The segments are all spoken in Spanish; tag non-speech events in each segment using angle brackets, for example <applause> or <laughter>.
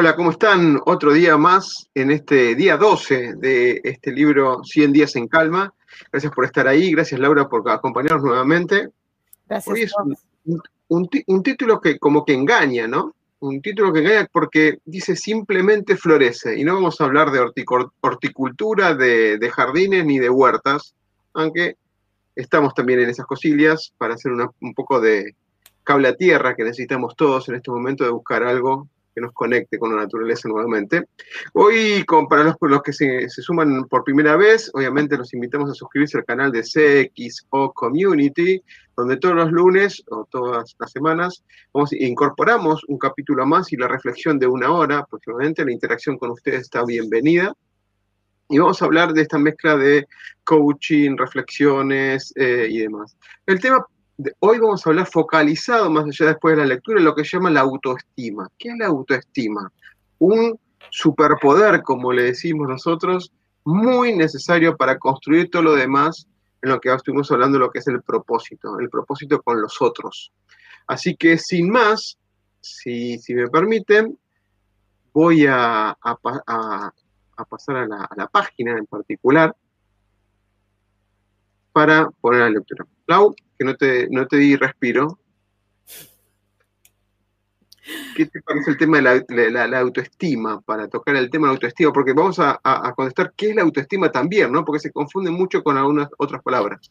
Hola, ¿cómo están? Otro día más en este día 12 de este libro 100 días en calma. Gracias por estar ahí, gracias Laura por acompañarnos nuevamente. Gracias. Hoy es un, un, título que como que engaña, ¿no? Un título que engaña porque dice simplemente florece y no vamos a hablar de horticultura, de, de jardines ni de huertas, aunque estamos también en esas cosillas para hacer una, un poco de cable a tierra que necesitamos todos en este momento de buscar algo que nos conecte con la naturaleza nuevamente. Hoy, para los, los que se, suman por primera vez, obviamente los invitamos a suscribirse al canal de CXO Community, donde todos los lunes o todas las semanas vamos, incorporamos un capítulo más y la reflexión de una hora aproximadamente. La interacción con ustedes está bienvenida. Y vamos a hablar de esta mezcla de coaching, reflexiones eh, y demás. El tema hoy vamos a hablar focalizado, más allá después de la lectura, lo que se llama la autoestima. ¿Qué es la autoestima? Un superpoder, como le decimos nosotros, muy necesario para construir todo lo demás en lo que estuvimos hablando, lo que es el propósito, el propósito con los otros. Así que sin más, si, me permiten, voy a, pasar a la página en particular para poner la lectura. Lau, que no te, no te di respiro. ¿Qué te parece el tema de la, autoestima? Para tocar el tema de la autoestima, porque vamos a, contestar qué es la autoestima también, ¿no? Porque se confunde mucho con algunas otras palabras.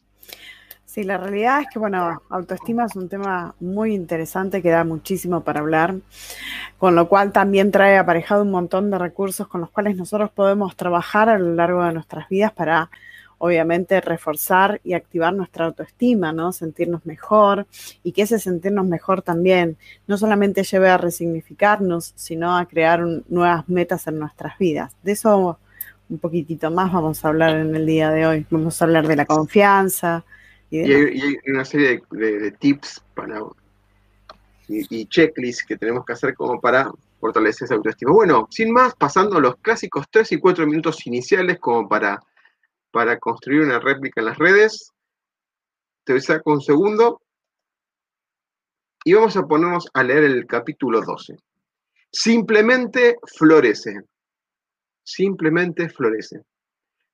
Sí, la realidad es que, bueno, autoestima es un tema muy interesante que da muchísimo para hablar, con lo cual también trae aparejado un montón de recursos con los cuales nosotros podemos trabajar a lo largo de nuestras vidas para obviamente reforzar y activar nuestra autoestima, ¿no? Sentirnos mejor y que ese sentirnos mejor también no solamente lleve a resignificarnos, sino a crear nuevas metas en nuestras vidas. De eso un poquitito más vamos a hablar en el día de hoy. Vamos a hablar de la confianza. Y, hay, una serie de, tips para, y, y checklists que tenemos que hacer como para fortalecer esa autoestima. Bueno, sin más, pasando los clásicos 3 y 4 minutos iniciales como para para construir una réplica en las redes. Te saco un segundo y vamos a ponernos a leer el capítulo 12. Simplemente florece. Simplemente florece.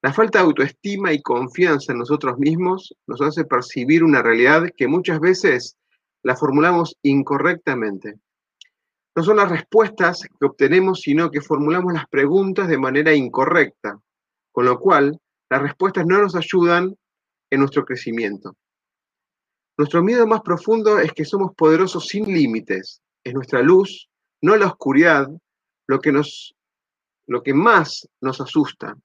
La falta de autoestima y confianza en nosotros mismos nos hace percibir una realidad que muchas veces la formulamos incorrectamente. No son las respuestas que obtenemos, sino que formulamos las preguntas de manera incorrecta, con lo cual las respuestas no nos ayudan en nuestro crecimiento. Nuestro miedo más profundo es que somos poderosos sin límites. Es nuestra luz, no la oscuridad, lo que, más nos asusta.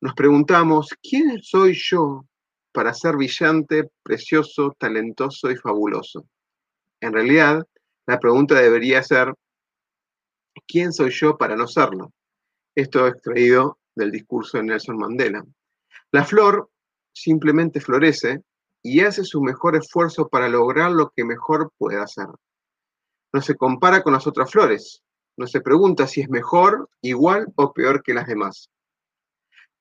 Nos preguntamos, ¿quién soy yo para ser brillante, precioso, talentoso y fabuloso? En realidad, la pregunta debería ser, ¿quién soy yo para no serlo? Esto extraído del discurso de Nelson Mandela. La flor simplemente florece y hace su mejor esfuerzo para lograr lo que mejor puede hacer. No se compara con las otras flores, no se pregunta si es mejor, igual o peor que las demás.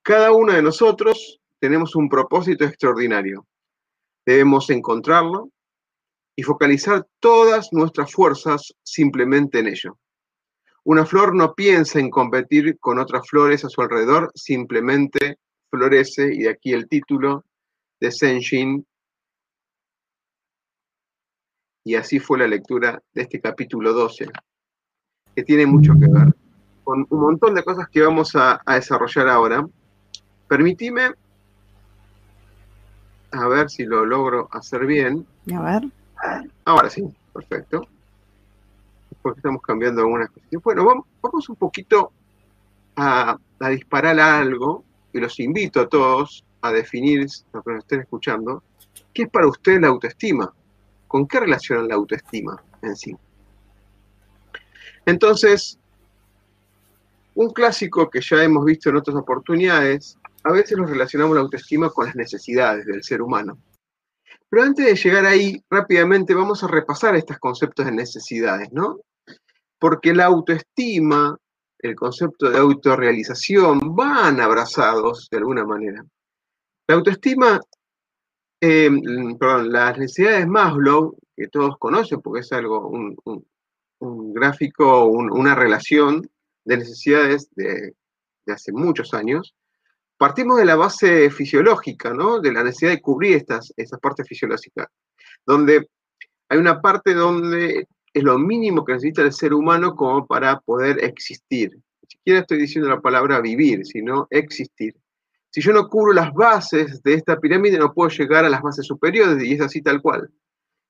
Cada uno de nosotros tenemos un propósito extraordinario. Debemos encontrarlo y focalizar todas nuestras fuerzas simplemente en ello. Una flor no piensa en competir con otras flores a su alrededor, simplemente florece, y de aquí el título de Senshin. Y así fue la lectura de este capítulo 12, que tiene mucho que ver con un montón de cosas que vamos a, desarrollar ahora. Permitime A ver si lo logro hacer bien. A ver. Ahora sí, perfecto. Porque estamos cambiando algunas cosas. Bueno, vamos, un poquito a, disparar algo y los invito a todos a definir, lo que nos estén escuchando, qué es para usted la autoestima. ¿Con qué relaciona la autoestima en sí? Entonces, un clásico que ya hemos visto en otras oportunidades, a veces nos relacionamos la autoestima con las necesidades del ser humano. Pero antes de llegar ahí, rápidamente vamos a repasar estos conceptos de necesidades, ¿no? Porque la autoestima, el concepto de autorrealización, van abrazados de alguna manera. La autoestima, em, perdón, las necesidades Maslow, que todos conocen porque es algo, un, gráfico, una relación de necesidades de, hace muchos años, partimos de la base fisiológica, ¿no? De la necesidad de cubrir estas, esas partes fisiológicas, donde hay una parte donde es lo mínimo que necesita el ser humano como para poder existir. Ni siquiera estoy diciendo la palabra vivir, sino existir. Si yo no cubro las bases de esta pirámide, no puedo llegar a las bases superiores, y es así tal cual.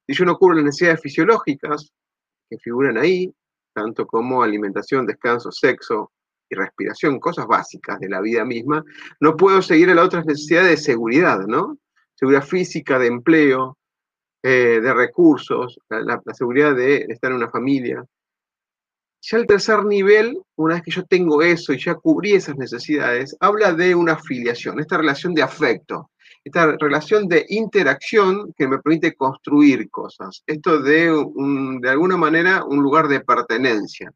Si yo no cubro las necesidades fisiológicas que figuran ahí, tanto como alimentación, descanso, sexo y respiración, cosas básicas de la vida misma, no puedo seguir a las otras necesidades de seguridad, ¿no? Seguridad física, de empleo, eh, de recursos, la, seguridad de estar en una familia. Ya el tercer nivel, una vez que yo tengo eso y ya cubrí esas necesidades, habla de una afiliación, esta relación de afecto, esta relación de interacción que me permite construir cosas. Esto de, de alguna manera, un lugar de pertenencia.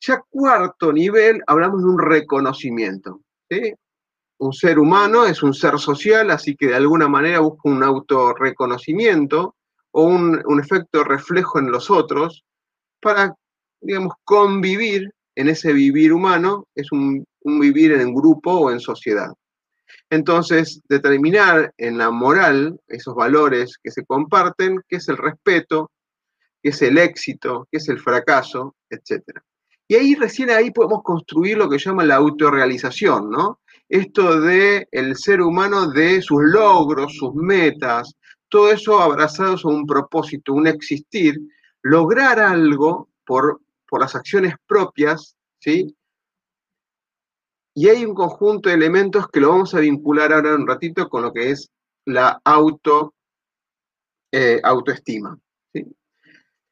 Ya cuarto nivel, hablamos de un reconocimiento. Un ser humano es un ser social, así que de alguna manera busca un autorreconocimiento o un, un efecto reflejo en los otros para, digamos, convivir en ese vivir humano, es un, un vivir en grupo o en sociedad. Entonces, determinar en la moral esos valores que se comparten, qué es el respeto, qué es el éxito, qué es el fracaso, etc. Y ahí recién ahí podemos construir lo que llama la autorrealización, ¿no? Esto de el ser humano, de sus logros, sus metas, todo eso abrazados a un propósito, un existir, lograr algo por, por las acciones propias, ¿sí? Y hay un conjunto de elementos que lo vamos a vincular ahora un ratito con lo que es la auto, eh, autoestima.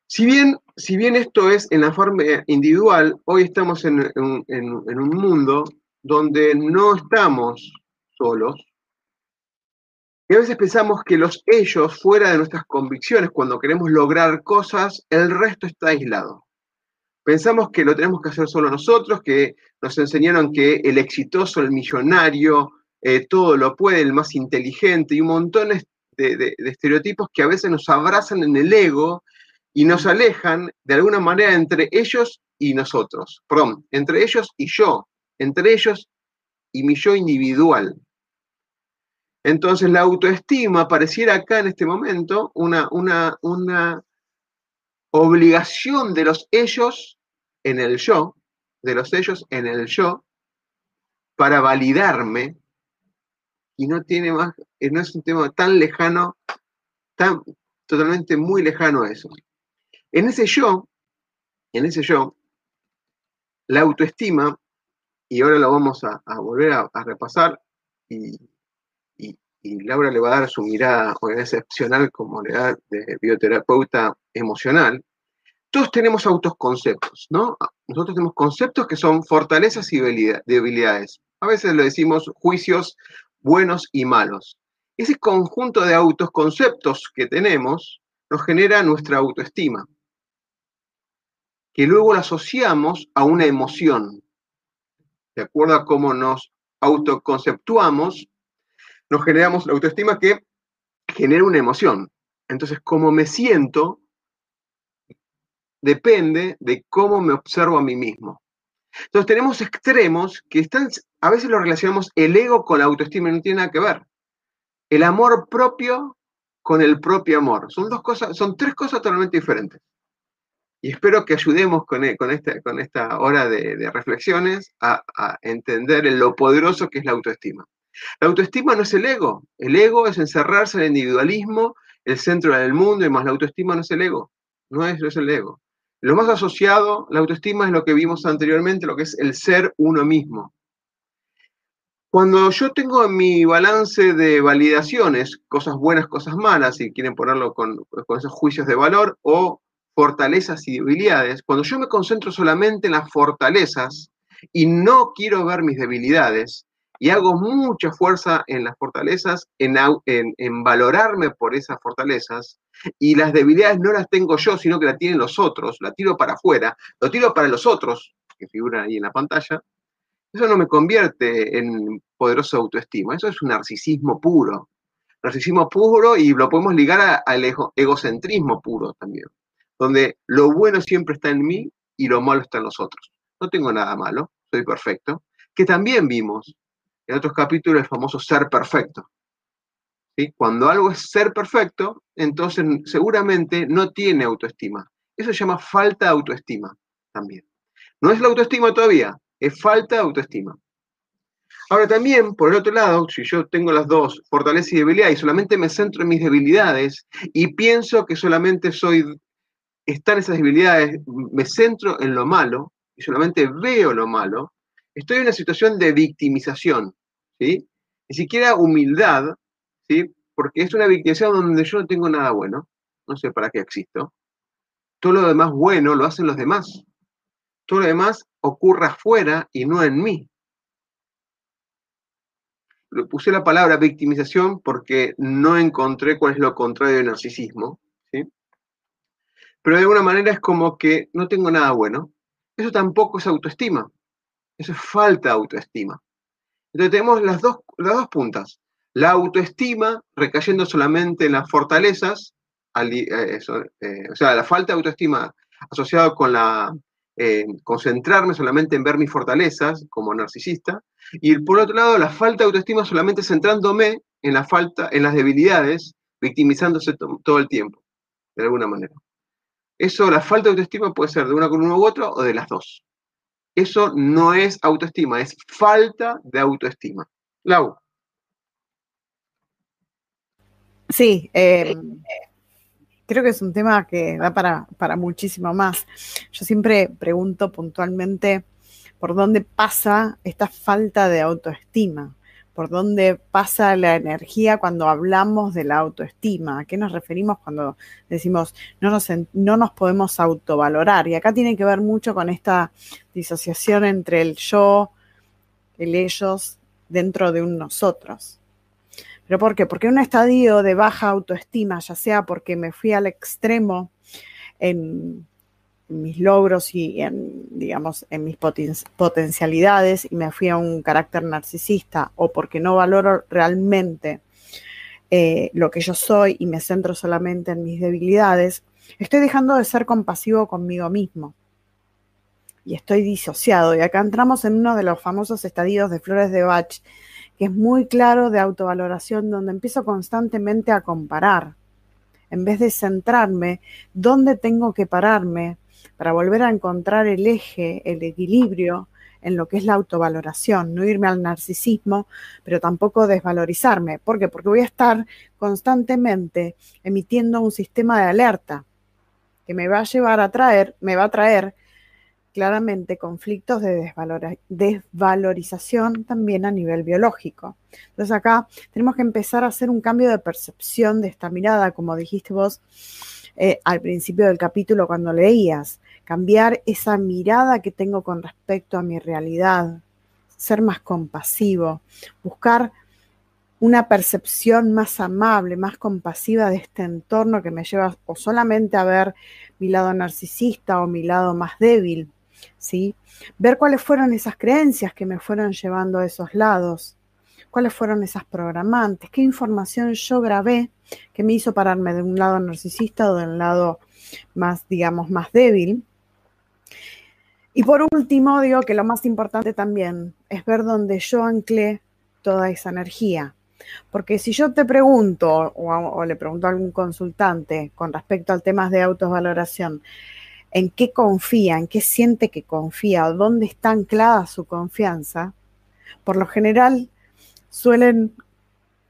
Si, bien, si bien esto es en la forma individual, hoy estamos en, un mundo donde no estamos solos, y a veces pensamos que los ellos, fuera de nuestras convicciones, cuando queremos lograr cosas, el resto está aislado. Pensamos que lo tenemos que hacer solo nosotros, que nos enseñaron que el exitoso, el millonario, eh, todo lo puede, el más inteligente, y un montón de, de, estereotipos que a veces nos abrazan en el ego y nos alejan de alguna manera entre ellos y nosotros. Perdón, entre ellos y yo, entre ellos y mi yo individual. Entonces la autoestima pareciera acá en este momento una, una, una obligación de los ellos en el yo, de los ellos en el yo, para validarme, y no tiene más, eh, no es un tema tan lejano, tan totalmente muy lejano a eso. En ese yo, en ese yo, la autoestima, y ahora lo vamos a, volver a, repasar, y, y, Laura le va a dar su mirada excepcional como le da de bioterapeuta emocional, todos tenemos autoconceptos, ¿no? Nosotros tenemos conceptos que son fortalezas y debilidades. A veces lo decimos juicios buenos y malos. Ese conjunto de autoconceptos que tenemos nos genera nuestra autoestima, que luego la asociamos a una emoción. De acuerdo a cómo nos autoconceptuamos, nos generamos la autoestima que genera una emoción. Entonces, como me siento, depende de cómo me observo a mí mismo. Entonces tenemos extremos que están, a veces lo relacionamos el ego con la autoestima no tiene nada que ver. El amor propio con el propio amor. Son dos cosas, son tres cosas totalmente diferentes. Y espero que ayudemos con, e, con, esta, hora de, reflexiones a, entender lo poderoso que es la autoestima. La autoestima no es el ego. El ego es encerrarse en el individualismo, el centro del mundo, y más la autoestima no es el ego. No es, no es el ego. Lo más asociado, la autoestima es lo que vimos anteriormente, lo que es el ser uno mismo. Cuando yo tengo en mi balance de validaciones, cosas buenas, cosas malas, si quieren ponerlo con, con esos juicios de valor, o fortalezas y debilidades, cuando yo me concentro solamente en las fortalezas y no quiero ver mis debilidades, y hago mucha fuerza en las fortalezas, en, en, valorarme por esas fortalezas, y las debilidades no las tengo yo, sino que las tienen los otros, la tiro para afuera, lo tiro para los otros, que figuran ahí en la pantalla, eso no me convierte en poderosa autoestima, eso es un narcisismo puro. Narcisismo puro y lo podemos ligar al egocentrismo puro también, donde lo bueno siempre está en mí y lo malo está en los otros. No tengo nada malo, soy perfecto, que también vimos en otros capítulos el famoso ser perfecto. ¿Sí? Cuando algo es ser perfecto, entonces seguramente no tiene autoestima. Eso se llama falta de autoestima también. No es la autoestima todavía, es falta de autoestima. Ahora también, por el otro lado, si yo tengo las dos, fortaleza y debilidad, y solamente me centro en mis debilidades y pienso que solamente soy, están esas debilidades, me centro en lo malo y solamente veo lo malo, estoy en una situación de victimización, ¿sí? Ni siquiera humildad, ¿sí? Porque es una victimización donde yo no tengo nada bueno, no sé para qué existo. Todo lo demás bueno lo hacen los demás. Todo lo demás ocurre afuera y no en mí. Le puse la palabra victimización porque no encontré cuál es lo contrario del narcisismo. Pero de alguna manera es como que no tengo nada bueno. Eso tampoco es autoestima. Eso es falta de autoestima. Entonces tenemos las dos, las dos puntas. La autoestima recayendo solamente en las fortalezas, eh, eh, o sea, la falta de autoestima asociada con la eh, concentrarme solamente en ver mis fortalezas como narcisista, y por otro lado, la falta de autoestima solamente centrándome en la falta, en las debilidades, victimizándose todo el tiempo, de alguna manera. Eso, la falta de autoestima puede ser de una con uno u otro o de las dos. Eso no es autoestima, es falta de autoestima. Lau. Sí, eh, creo que es un tema que da para, para muchísimo más. Yo siempre pregunto puntualmente por dónde pasa esta falta de autoestima por dónde pasa la energía cuando hablamos de la autoestima, a qué nos referimos cuando decimos no nos, no nos podemos autovalorar. Y acá tiene que ver mucho con esta disociación entre el yo, el ellos, dentro de un nosotros. ¿Pero por qué? Porque un estadio de baja autoestima, ya sea porque me fui al extremo en mis logros y en, digamos, en mis potencialidades y me fui a un carácter narcisista o porque no valoro realmente eh, lo que yo soy y me centro solamente en mis debilidades, estoy dejando de ser compasivo conmigo mismo. Y estoy disociado. Y acá entramos en uno de los famosos estadios de Flores de Bach, que es muy claro de autovaloración, donde empiezo constantemente a comparar, en vez de centrarme dónde tengo que pararme para volver a encontrar el eje, el equilibrio en lo que es la autovaloración, no irme al narcisismo, pero tampoco desvalorizarme. ¿Por qué? Porque voy a estar constantemente emitiendo un sistema de alerta que me va a llevar a traer, me va a traer claramente conflictos de desvalorización también a nivel biológico. Entonces acá tenemos que empezar a hacer un cambio de percepción de esta mirada, como dijiste vos eh, al principio del capítulo cuando leías cambiar esa mirada que tengo con respecto a mi realidad, ser más compasivo, buscar una percepción más amable, más compasiva de este entorno que me lleva o solamente a ver mi lado narcisista o mi lado más débil, ¿sí? Ver cuáles fueron esas creencias que me fueron llevando a esos lados, cuáles fueron esas programantes, qué información yo grabé que me hizo pararme de un lado narcisista o de un lado más, digamos, más débil, y por último, digo que lo más importante también es ver dónde yo anclé toda esa energía. Porque si yo te pregunto o, le pregunto a algún consultante con respecto al tema de autovaloración, en qué confía, en qué siente que confía, dónde está anclada su confianza, por lo general suelen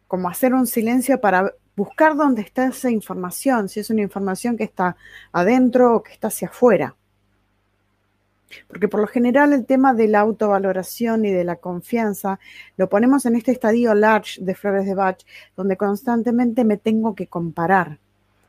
como hacer un silencio para buscar dónde está esa información, si es una información que está adentro o que está hacia afuera. Porque por lo general el tema de la autovaloración y de la confianza lo ponemos en este estadio large de Flores de Bach, donde constantemente me tengo que comparar.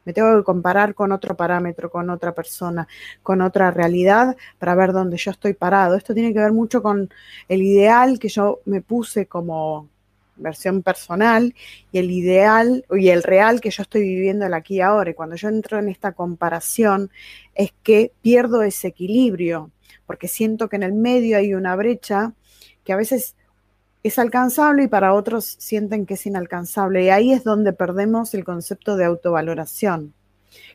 Me tengo que comparar con otro parámetro, con otra persona, con otra realidad para ver dónde yo estoy parado. Esto tiene que ver mucho con el ideal que yo me puse como versión personal y el ideal y el real que yo estoy viviendo el aquí y ahora. Y cuando yo entro en esta comparación es que pierdo ese equilibrio porque siento que en el medio hay una brecha que a veces es alcanzable y para otros sienten que es inalcanzable. Y ahí es donde perdemos el concepto de autovaloración.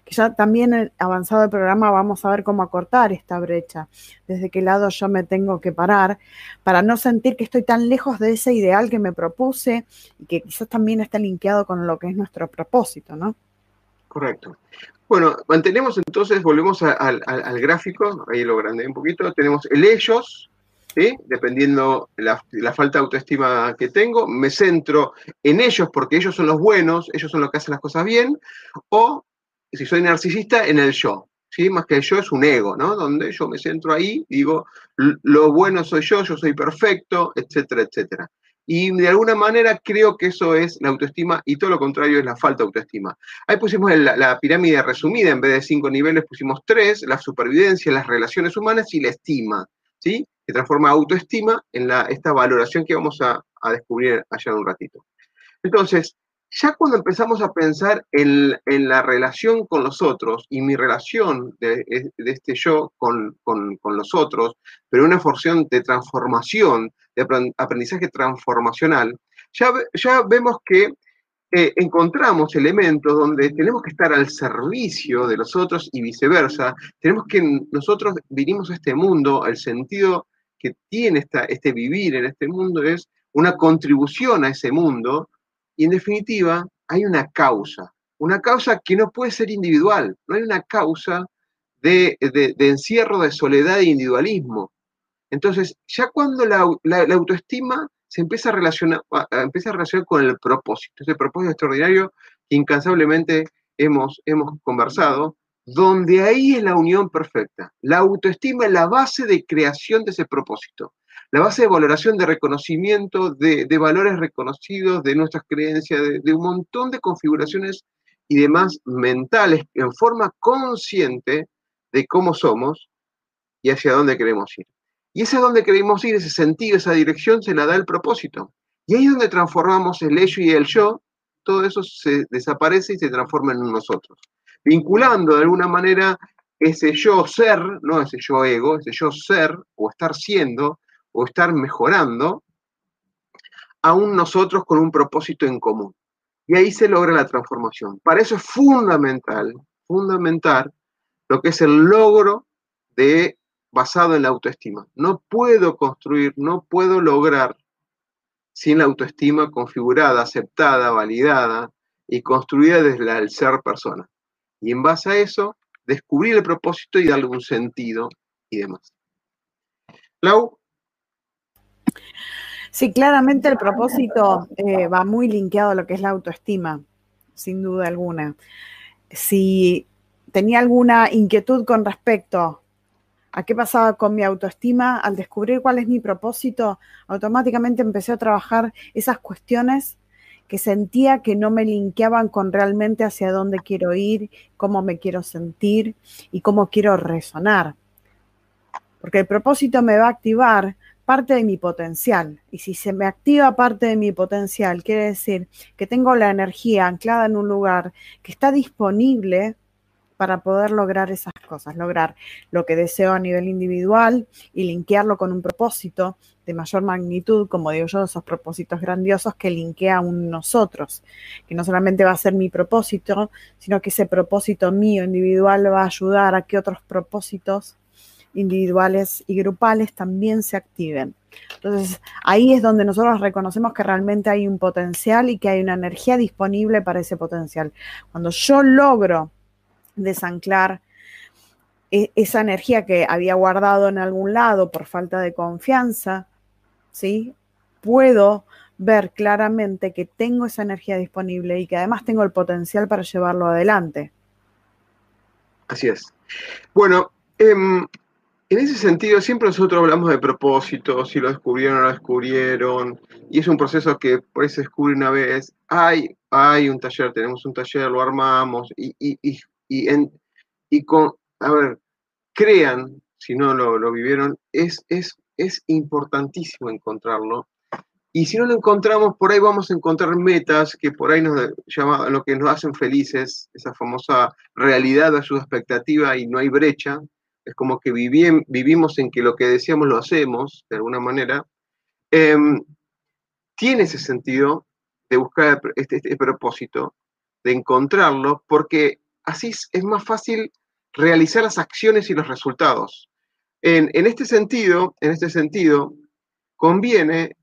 Que ya también avanzado el programa vamos a ver cómo acortar esta brecha, desde qué lado yo me tengo que parar, para no sentir que estoy tan lejos de ese ideal que me propuse y que quizás también está linkeado con lo que es nuestro propósito, ¿no? Correcto. Bueno, mantenemos entonces, volvemos al gráfico, ahí lo grande un poquito, tenemos el ellos, ¿sí? dependiendo la, la falta de autoestima que tengo, me centro en ellos porque ellos son los buenos, ellos son los que hacen las cosas bien, o si soy narcisista, en el yo, ¿sí? Más que el yo es un ego, ¿no? Donde yo me centro ahí, digo, lo bueno soy yo, yo soy perfecto, etcétera, etcétera. Y de alguna manera creo que eso es la autoestima y todo lo contrario es la falta de autoestima. Ahí pusimos la, pirámide resumida, en vez de cinco niveles pusimos tres, la supervivencia, las relaciones humanas y la estima, ¿sí? Que transforma autoestima en esta valoración que vamos a, descubrir allá en un ratito. Entonces, ya cuando empezamos a pensar en, la relación con los otros y mi relación de, este yo con, los otros, pero una función de transformación, de aprendizaje transformacional, ya, ya vemos que eh, encontramos elementos donde tenemos que estar al servicio de los otros y viceversa. Tenemos que nosotros vinimos a este mundo, el sentido que tiene esta, este vivir en este mundo es una contribución a ese mundo y en definitiva hay una causa, una causa que no puede ser individual, no hay una causa de, de, encierro, de soledad e individualismo. Entonces, ya cuando la, autoestima se empieza a, relacionar, empieza a relacionar con el propósito, ese propósito extraordinario que incansablemente hemos, hemos conversado, donde ahí es la unión perfecta. La autoestima es la base de creación de ese propósito, la base de valoración, de reconocimiento, de, valores reconocidos, de nuestras creencias, de, de un montón de configuraciones y demás mentales en forma consciente de cómo somos y hacia dónde queremos ir. Y ese es donde queremos ir, ese sentido, esa dirección, se la da el propósito. Y ahí es donde transformamos el ello y el yo, todo eso se desaparece y se transforma en nosotros. Vinculando de alguna manera ese yo ser, no ese yo ego, ese yo ser, o estar siendo, o estar mejorando, a un nosotros con un propósito en común. Y ahí se logra la transformación. Para eso es fundamental, fundamental, lo que es el logro de basado en la autoestima. No puedo construir, no puedo lograr sin la autoestima configurada, aceptada, validada y construida desde el ser persona. Y en base a eso, descubrir el propósito y darle un sentido y demás. Lau. Sí, claramente el propósito eh, va muy linkeado a lo que es la autoestima, sin duda alguna. Si tenía alguna inquietud con respecto a qué pasaba con mi autoestima, al descubrir cuál es mi propósito, automáticamente empecé a trabajar esas cuestiones que sentía que no me linkeaban con realmente hacia dónde quiero ir, cómo me quiero sentir y cómo quiero resonar. Porque el propósito me va a activar parte de mi potencial. Y si se me activa parte de mi potencial, quiere decir que tengo la energía anclada en un lugar que está disponible para poder lograr esas cosas, lograr lo que deseo a nivel individual y linkearlo con un propósito de mayor magnitud, como digo yo, esos propósitos grandiosos que linkea a un nosotros, que no solamente va a ser mi propósito, sino que ese propósito mío individual va a ayudar a que otros propósitos individuales y grupales también se activen. Entonces, ahí es donde nosotros reconocemos que realmente hay un potencial y que hay una energía disponible para ese potencial. Cuando yo logro desanclar e-, esa energía que había guardado en algún lado por falta de confianza, ¿sí? Puedo ver claramente que tengo esa energía disponible y que además tengo el potencial para llevarlo adelante. Así es. Bueno, em, en ese sentido, siempre nosotros hablamos de propósitos, si lo descubrieron o no lo descubrieron, y es un proceso que por ahí se descubre una vez. Hay, hay un taller, tenemos un taller, lo armamos, y, y, y, y, con, a ver, crean, si no lo, lo vivieron, es, es, es importantísimo encontrarlo. Y si no lo encontramos, por ahí vamos a encontrar metas que por ahí nos llama, lo que nos hacen felices, esa famosa realidad de su expectativa y no hay brecha, es como que vivimos en que lo que decíamos lo hacemos, de alguna manera, em, tiene ese sentido de buscar este, este, propósito, de encontrarlo, porque así es, más fácil realizar las acciones y los resultados. En, este sentido, en este sentido, conviene,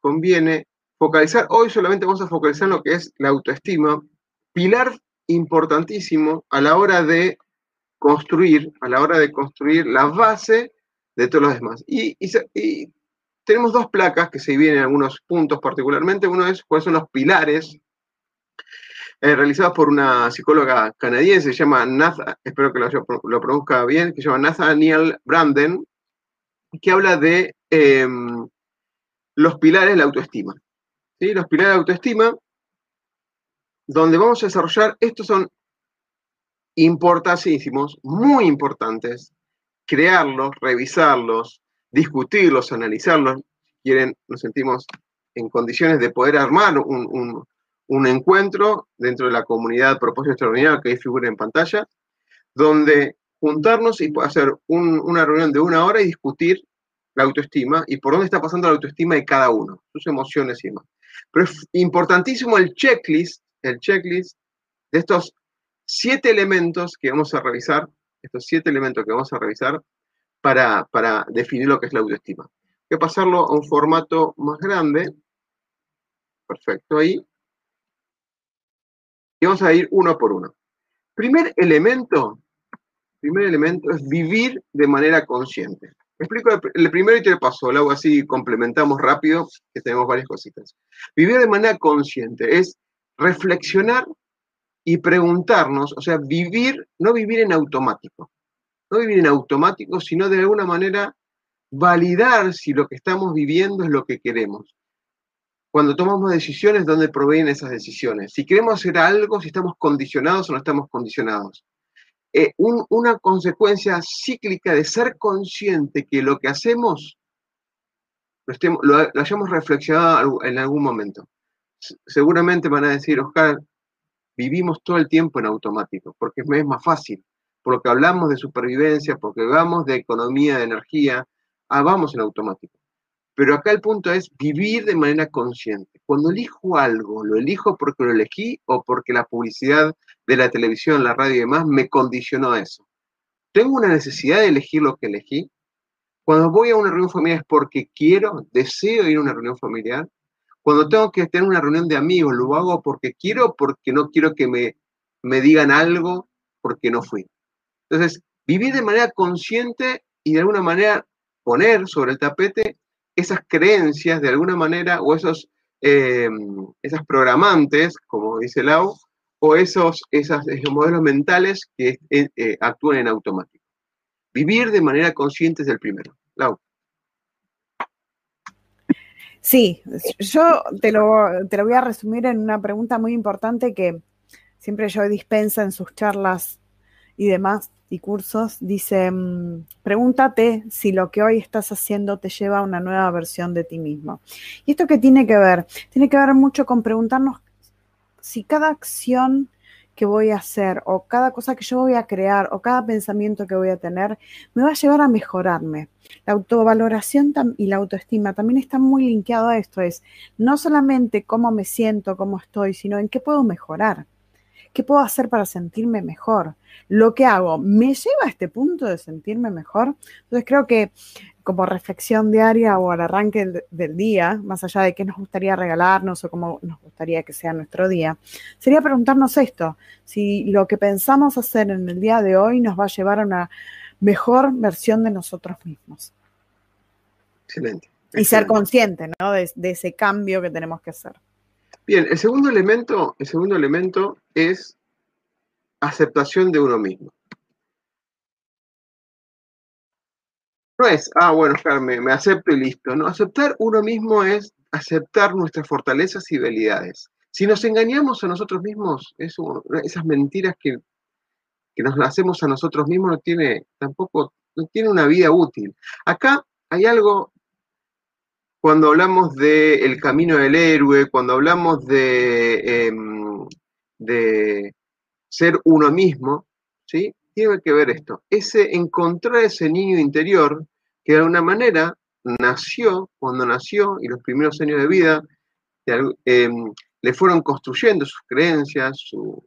conviene focalizar, hoy solamente vamos a focalizar en lo que es la autoestima, pilar importantísimo a la hora de construir, a la hora de construir la base de todos los demás. Y, tenemos dos placas que se dividen en algunos puntos particularmente. Uno es cuáles son los pilares eh, realizados por una psicóloga canadiense, se llama Natha, espero que lo, lo bien, que se llama Nathaniel Branden, que habla de em, los pilares de la autoestima. ¿sí? Los pilares de la autoestima, donde vamos a desarrollar, estos son importantísimos, muy importantes, crearlos, revisarlos, discutirlos, analizarlos. Quieren, nos sentimos en condiciones de poder armar un, encuentro dentro de la comunidad Propósito Extraordinario que ahí figura en pantalla, donde juntarnos y hacer una reunión de una hora y discutir la autoestima y por dónde está pasando la autoestima de cada uno, sus emociones y demás. Pero es importantísimo el checklist, el checklist de estos siete elementos que vamos a revisar, estos siete elementos que vamos a revisar para, para definir lo que es la autoestima. Voy a pasarlo a un formato más grande. Perfecto, ahí. Y vamos a ir uno por uno. Primer elemento, primer elemento es vivir de manera consciente. Explico el primero y te paso, lo así, complementamos rápido, que tenemos varias cositas. Vivir de manera consciente es reflexionar y preguntarnos, o sea, vivir, no vivir en automático, no vivir en automático, sino de alguna manera validar si lo que estamos viviendo es lo que queremos. Cuando tomamos decisiones, ¿dónde provienen esas decisiones? Si queremos hacer algo, si estamos condicionados o no estamos condicionados. Eh, una consecuencia cíclica de ser consciente que lo que hacemos lo, lo hayamos reflexionado en algún momento. Seguramente van a decir, Oscar, vivimos todo el tiempo en automático, porque es más fácil, porque hablamos de supervivencia, porque hablamos de economía, de energía, ah, vamos en automático. Pero acá el punto es vivir de manera consciente. Cuando elijo algo, ¿lo elijo porque lo elegí o porque la publicidad de la televisión, la radio y demás me condicionó a eso? ¿Tengo una necesidad de elegir lo que elegí? Cuando voy a una reunión familiar es porque quiero, deseo ir a una reunión familiar, cuando tengo que tener una reunión de amigos, lo hago porque quiero porque no quiero que me, me digan algo porque no fui. Entonces, vivir de manera consciente y de alguna manera poner sobre el tapete esas creencias de alguna manera o esos, eh, esas programantes, como dice Lau, o esos, esos modelos mentales que eh, eh, actúan en automático. Vivir de manera consciente es el primero. Lau. Sí, yo te lo, te lo voy a resumir en una pregunta muy importante que siempre yo dispensa en sus charlas y demás y cursos. Dice, mm, pregúntate si lo que hoy estás haciendo te lleva a una nueva versión de ti mismo. ¿Y esto qué tiene que ver? Tiene que ver mucho con preguntarnos si cada acción que voy a hacer o cada cosa que yo voy a crear o cada pensamiento que voy a tener me va a llevar a mejorarme. La autovaloración y la autoestima también están muy linkeados a esto. Es no solamente cómo me siento, cómo estoy, sino en qué puedo mejorar. ¿Qué puedo hacer para sentirme mejor? Lo que hago me lleva a este punto de sentirme mejor. Entonces creo que como reflexión diaria o al arranque del, día, más allá de qué nos gustaría regalarnos o cómo nos gustaría que sea nuestro día, sería preguntarnos esto, si lo que pensamos hacer en el día de hoy nos va a llevar a una mejor versión de nosotros mismos. Excelente. Y ser consciente, ¿no? De, ese cambio que tenemos que hacer. Bien, el segundo elemento, el segundo elemento es aceptación de uno mismo. No es, ah, bueno, Carmen, me acepto y listo. No, aceptar uno mismo es aceptar nuestras fortalezas y debilidades. Si nos engañamos a nosotros mismos, esas mentiras que, que nos hacemos a nosotros mismos no tiene tampoco, no tiene una vida útil. Acá hay algo, cuando hablamos del camino del héroe, cuando hablamos de, em, de ser uno mismo, ¿sí? Tiene que ver esto, ese encontrar ese niño interior que de alguna manera nació, cuando nació y los primeros años de vida, em, le fueron construyendo sus creencias, su,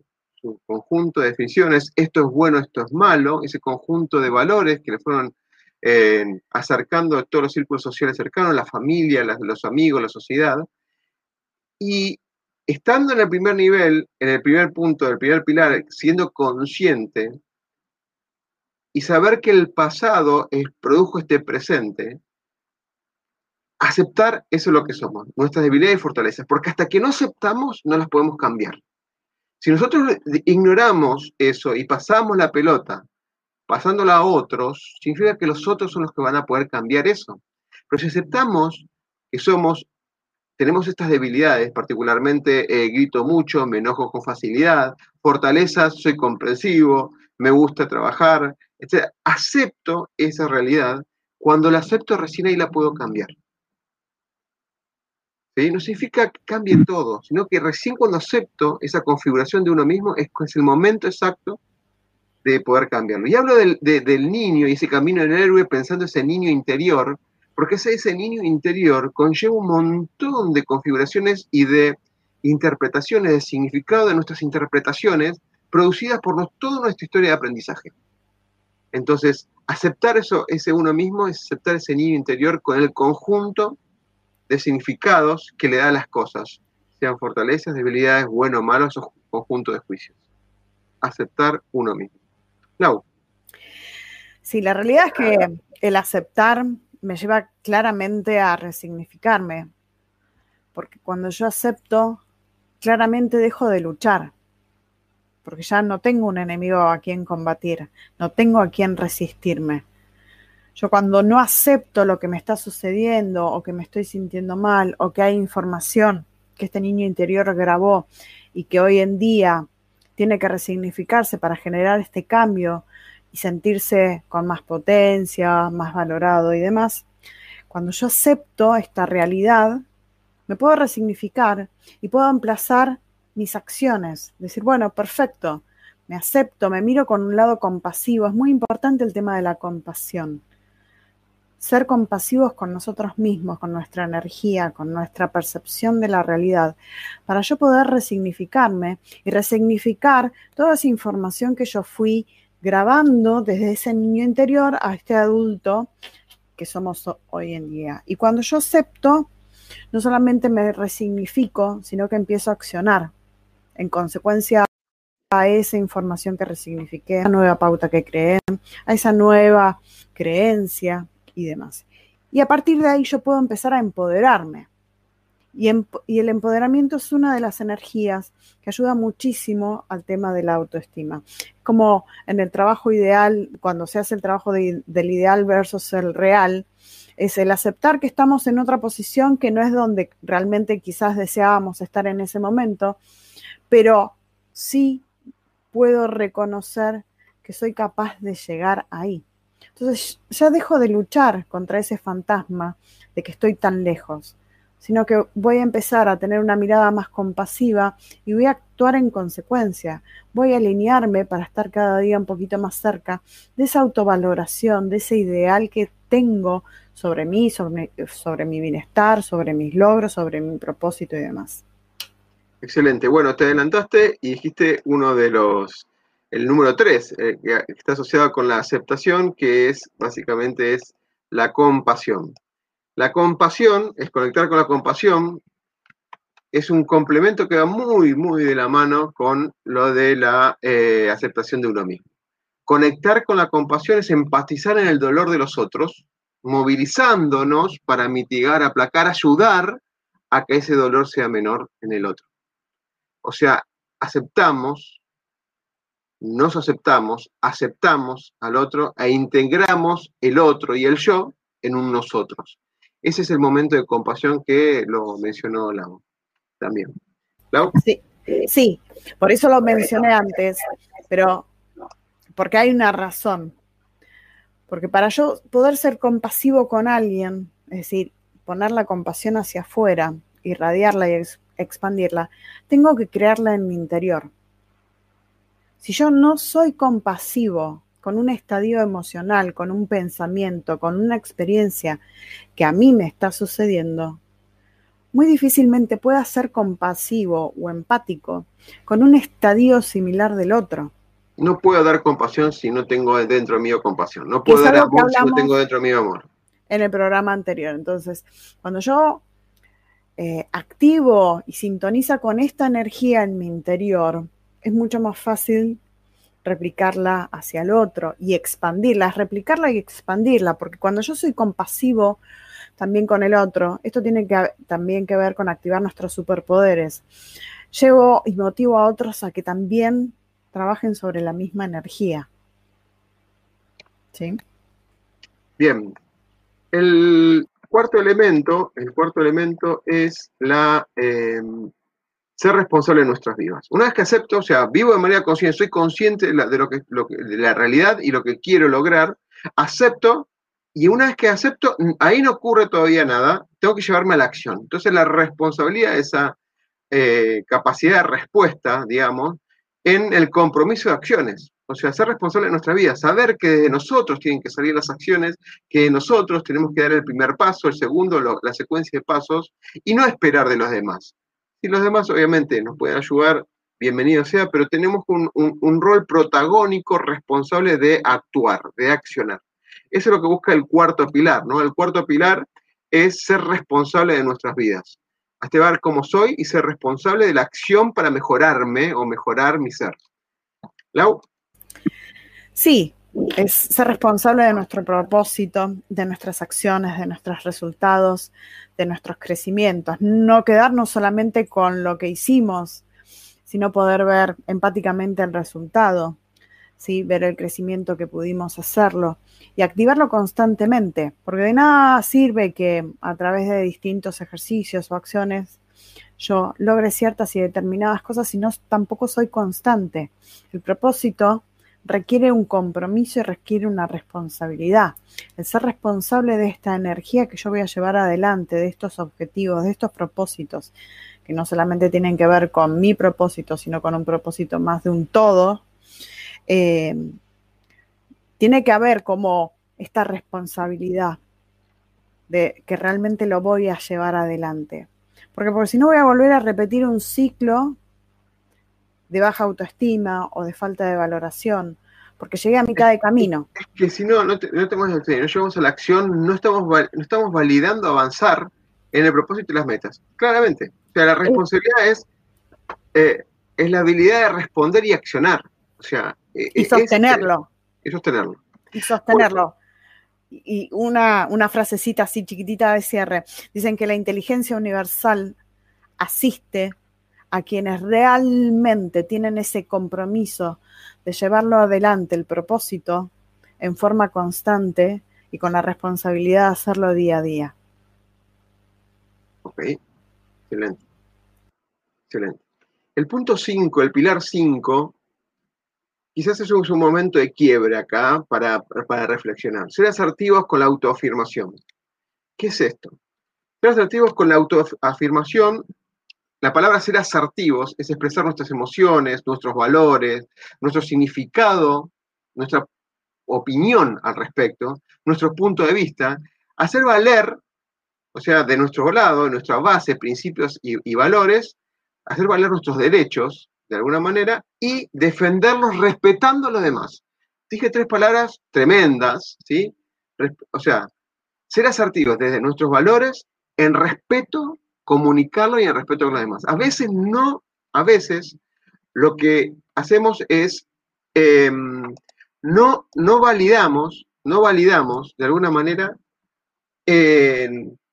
conjunto de definiciones, esto es bueno, esto es malo, ese conjunto de valores que le fueron eh, acercando a todos los círculos sociales cercanos, la familia, los amigos, la sociedad. Y estando en el primer nivel, en el primer punto, del primer pilar, siendo consciente y saber que el pasado produjo este presente, aceptar eso es lo que somos, nuestras debilidades y fortalezas, porque hasta que no aceptamos no las podemos cambiar. Si nosotros ignoramos eso y pasamos la pelota, pasándola a otros, significa que los otros son los que van a poder cambiar eso. Pero si aceptamos que somos, tenemos estas debilidades, particularmente eh, grito mucho, me enojo con facilidad, fortalezas, soy comprensivo, me gusta trabajar, etc. Acepto esa realidad, cuando la acepto recién ahí la puedo cambiar. No significa que cambie todo, sino que recién cuando acepto esa configuración de uno mismo es, el momento exacto de poder cambiarlo. Y hablo del, niño y ese camino del héroe pensando ese niño interior, porque ese, ese niño interior conlleva un montón de configuraciones y de interpretaciones, de significado de nuestras interpretaciones producidas por toda nuestra historia de aprendizaje. Entonces, aceptar eso, ese uno mismo, es aceptar ese niño interior con el conjunto de significados que le da a las cosas, sean fortalezas, debilidades, bueno o malos o conjunto de juicios. Aceptar uno mismo. Lau. Sí, la realidad es que el aceptar me lleva claramente a resignificarme, porque cuando yo acepto, claramente dejo de luchar, porque ya no tengo un enemigo a quien combatir, no tengo a quien resistirme. Yo cuando no acepto lo que me está sucediendo o que me estoy sintiendo mal o que hay información que este niño interior grabó y que hoy en día tiene que resignificarse para generar este cambio y sentirse con más potencia, más valorado y demás, cuando yo acepto esta realidad, me puedo resignificar y puedo emplazar mis acciones. Decir, bueno, perfecto, me acepto, me miro con un lado compasivo. Es muy importante el tema de la compasión ser compasivos con nosotros mismos, con nuestra energía, con nuestra percepción de la realidad, para yo poder resignificarme y resignificar toda esa información que yo fui grabando desde ese niño interior a este adulto que somos hoy en día. Y cuando yo acepto, no solamente me resignifico, sino que empiezo a accionar en consecuencia a esa información que resignifiqué, a esa nueva pauta que creé, a esa nueva creencia, y demás. Y a partir de ahí yo puedo empezar a empoderarme. Y, el empoderamiento es una de las energías que ayuda muchísimo al tema de la autoestima. Como en el trabajo ideal, cuando se hace el trabajo del ideal versus el real, es el aceptar que estamos en otra posición que no es donde realmente quizás deseábamos estar en ese momento, pero sí puedo reconocer que soy capaz de llegar ahí. Entonces ya dejo de luchar contra ese fantasma de que estoy tan lejos, sino que voy a empezar a tener una mirada más compasiva y voy a actuar en consecuencia. Voy a alinearme para estar cada día un poquito más cerca de esa autovaloración, de ese ideal que tengo sobre mí, sobre, sobre mi bienestar, sobre mis logros, sobre mi propósito y demás. Excelente. Bueno, te adelantaste y dijiste uno de los el número tres, eh, que está asociado con la aceptación, que es básicamente es la compasión. La compasión, es conectar con la compasión, es un complemento que va muy, muy de la mano con lo de la eh, aceptación de uno mismo. Conectar con la compasión es empatizar en el dolor de los otros movilizándonos para mitigar, aplacar, ayudar a que ese dolor sea menor en el otro. O sea, aceptamos, nos aceptamos, aceptamos al otro e integramos el otro y el yo en un nosotros. Ese es el momento de compasión que lo mencionó Lau también. ¿Lau? Sí, sí, por eso lo mencioné antes, pero porque hay una razón. Porque para yo poder ser compasivo con alguien, es decir, poner la compasión hacia afuera, irradiarla y expandirla, tengo que crearla en mi interior. Si yo no soy compasivo con un estadio emocional, con un pensamiento, con una experiencia que a mí me está sucediendo, muy difícilmente pueda ser compasivo o empático con un estadio similar del otro. No puedo dar compasión si no tengo dentro mío compasión. No puedo dar amor si no tengo dentro mío amor. En el programa anterior. Entonces, cuando yo eh, activo y sintoniza con esta energía en mi interior, es mucho más fácil replicarla hacia el otro y expandirla, replicarla y expandirla, porque cuando yo soy compasivo también con el otro, esto tiene que, también que ver con activar nuestros superpoderes. Llevo y motivo a otros a que también trabajen sobre la misma energía. ¿Sí? Bien. El cuarto elemento, el cuarto elemento es la em, ser responsable de nuestras vidas. Una vez que acepto, o sea, vivo de manera consciente, soy consciente de, lo que, de la realidad y lo que quiero lograr, acepto, y una vez que acepto, ahí no ocurre todavía nada, tengo que llevarme a la acción. Entonces la responsabilidad esa eh, capacidad de respuesta, digamos, en el compromiso de acciones. O sea, ser responsable de nuestra vida, saber que de nosotros tienen que salir las acciones, que nosotros tenemos que dar el primer paso, el segundo, la secuencia de pasos, y no esperar de los demás. Y los demás obviamente nos pueden ayudar, bienvenido sea, pero tenemos un, rol protagónico responsable de actuar, de accionar. Eso es lo que busca el cuarto pilar, ¿no? El cuarto pilar es ser responsable de nuestras vidas. Aceptar como soy y ser responsable de la acción para mejorarme o mejorar mi ser. Lau. Sí, es ser responsable de nuestro propósito, de nuestras acciones, de nuestros resultados, de nuestros crecimientos. No quedarnos solamente con lo que hicimos, sino poder ver empáticamente el resultado, ¿sí? ver el crecimiento que pudimos hacerlo y activarlo constantemente, porque de nada sirve que a través de distintos ejercicios o acciones yo logre ciertas y determinadas cosas si no tampoco soy constante. El propósito requiere un compromiso y requiere una responsabilidad. El ser responsable de esta energía que yo voy a llevar adelante, de estos objetivos, de estos propósitos, que no solamente tienen que ver con mi propósito, sino con un propósito más de un todo, eh, tiene que haber como esta responsabilidad de que realmente lo voy a llevar adelante. Porque, porque si no voy a volver a repetir un ciclo de baja autoestima o de falta de valoración, porque llegué a mitad de camino. Es que si no, no, tenemos, no llegamos a la acción, no estamos, no estamos validando avanzar en el propósito y las metas. Claramente. O sea, la responsabilidad es, eh, es la habilidad de responder y accionar. O sea, eh, y sostenerlo. y sostenerlo. Y sostenerlo. y una, una frasecita así chiquitita de cierre. Dicen que la inteligencia universal asiste a quienes realmente tienen ese compromiso de llevarlo adelante, el propósito, en forma constante y con la responsabilidad de hacerlo día a día. Ok, excelente. Excelente. El punto 5, el pilar 5, quizás es un, momento de quiebre acá para, para reflexionar. Ser asertivos con la autoafirmación. ¿Qué es esto? Ser asertivos con la autoafirmación la palabra ser asertivos es expresar nuestras emociones, nuestros valores, nuestro significado, nuestra opinión al respecto, nuestro punto de vista, hacer valer, o sea, de nuestro lado, nuestra base, principios y, valores, hacer valer nuestros derechos, de alguna manera, y defenderlos respetando a los demás. Dije tres palabras tremendas, ¿sí? O sea, ser asertivos desde nuestros valores en respeto comunicarlo y en respeto a los demás. A veces no, a veces lo que hacemos es em, no, no validamos, no validamos de alguna manera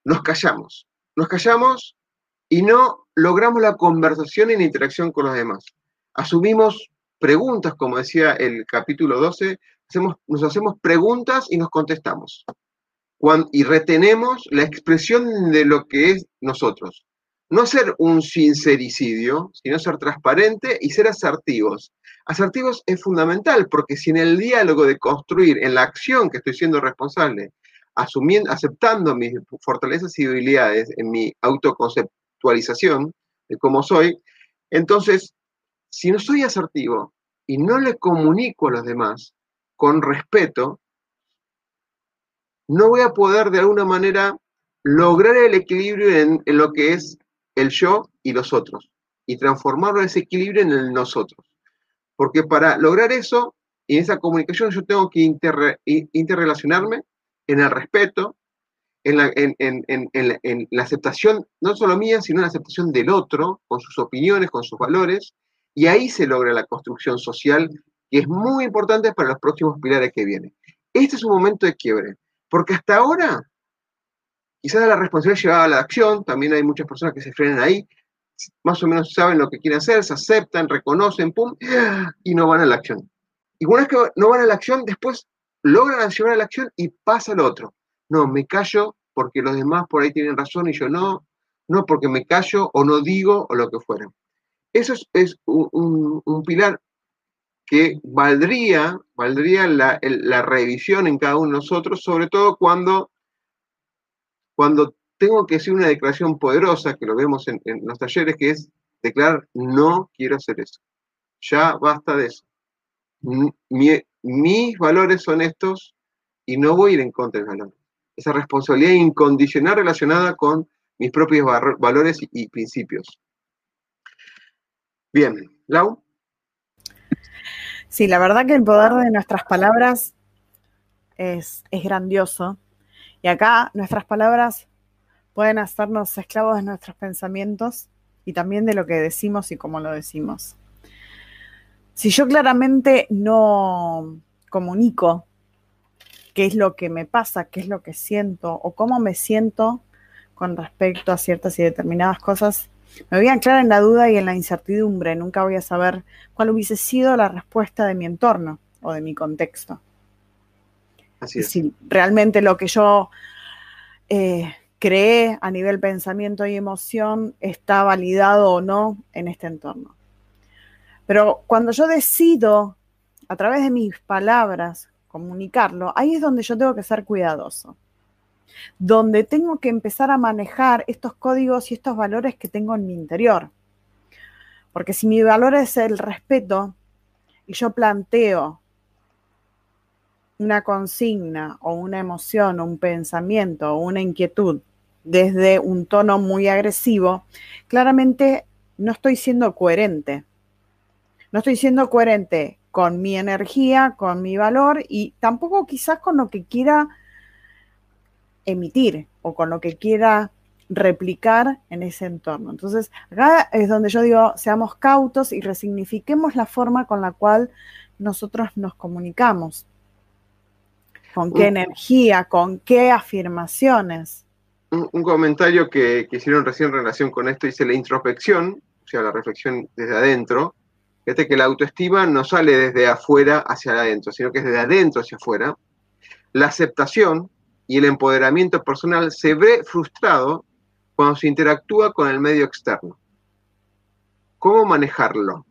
nos callamos. Nos callamos y no logramos la conversación la interacción con los demás. Asumimos preguntas, como decía el capítulo 12, hacemos, nos hacemos preguntas y nos contestamos. Y retenemos la expresión de lo que es nosotros. No ser un sincericidio, sino ser transparente y ser asertivos. Asertivos es fundamental porque si en el diálogo de construir, en la acción que estoy siendo responsable, asumiendo, aceptando mis fortalezas y debilidades en mi autoconceptualización de cómo soy, entonces, si no soy asertivo y no le comunico a los demás con respeto, no voy a poder de alguna manera lograr el equilibrio en, lo que es el yo y los otros y transformarlo ese equilibrio en el nosotros. Porque para lograr eso y esa comunicación yo tengo que interrelacionarme en el respeto, en la, en la, aceptación, no solo mía, sino en la aceptación del otro, con sus opiniones, con sus valores, y ahí se logra la construcción social, que es muy importante para los próximos pilares que vienen. Este es un momento de quiebre, porque hasta ahora, quizás la responsabilidad llevaba a la acción, también hay muchas personas que se frenan ahí, más o menos saben lo que quieren hacer, se aceptan, reconocen, pum, y no van a la acción. Y una vez que no van a la acción, después logran llevar a la acción y pasa lo otro. No, me callo porque los demás por ahí tienen razón y yo no, no porque me callo o no digo o lo que fuera. Eso es, un, pilar que valdría, valdría la, revisión en cada uno de nosotros, sobre todo cuando, cuando tengo que hacer una declaración poderosa, que lo vemos en, los talleres, que es declarar, no quiero hacer eso. Ya basta de eso. mis valores son estos y no voy a ir en contra del valor. Esa responsabilidad incondicional relacionada con mis propios valores y principios. Bien, Lau. Sí, la verdad que el poder de nuestras palabras es, grandioso. Y acá nuestras palabras pueden hacernos esclavos de nuestros pensamientos y también de lo que decimos y cómo lo decimos. Si yo claramente no comunico qué es lo que me pasa, qué es lo que siento o cómo me siento con respecto a ciertas y determinadas cosas, me voy a anclar en la duda y en la incertidumbre. Nunca voy a saber cuál hubiese sido la respuesta de mi entorno o de mi contexto. Así es. Si realmente lo que yo eh, creé a nivel pensamiento y emoción está validado o no en este entorno. Pero cuando yo decido, a través de mis palabras, comunicarlo, ahí es donde yo tengo que ser cuidadoso donde tengo que empezar a manejar estos códigos y estos valores que tengo en mi interior. Porque si mi valor es el respeto y yo planteo una consigna o una emoción o un pensamiento o una inquietud desde un tono muy agresivo, claramente no estoy siendo coherente. No estoy siendo coherente con mi energía, con mi valor y tampoco quizás con lo que quiera emitir o con lo que quiera replicar en ese entorno. Entonces, acá es donde yo digo, seamos cautos y resignifiquemos la forma con la cual nosotros nos comunicamos. ¿Con qué energía? ¿Con qué afirmaciones? Un, comentario que, que, hicieron recién en relación con esto dice la introspección, o sea, la reflexión desde adentro. Fíjate que la autoestima no sale desde afuera hacia adentro, sino que es desde adentro hacia afuera. La aceptación, y el empoderamiento personal se ve frustrado cuando se interactúa con el medio externo. ¿Cómo manejarlo?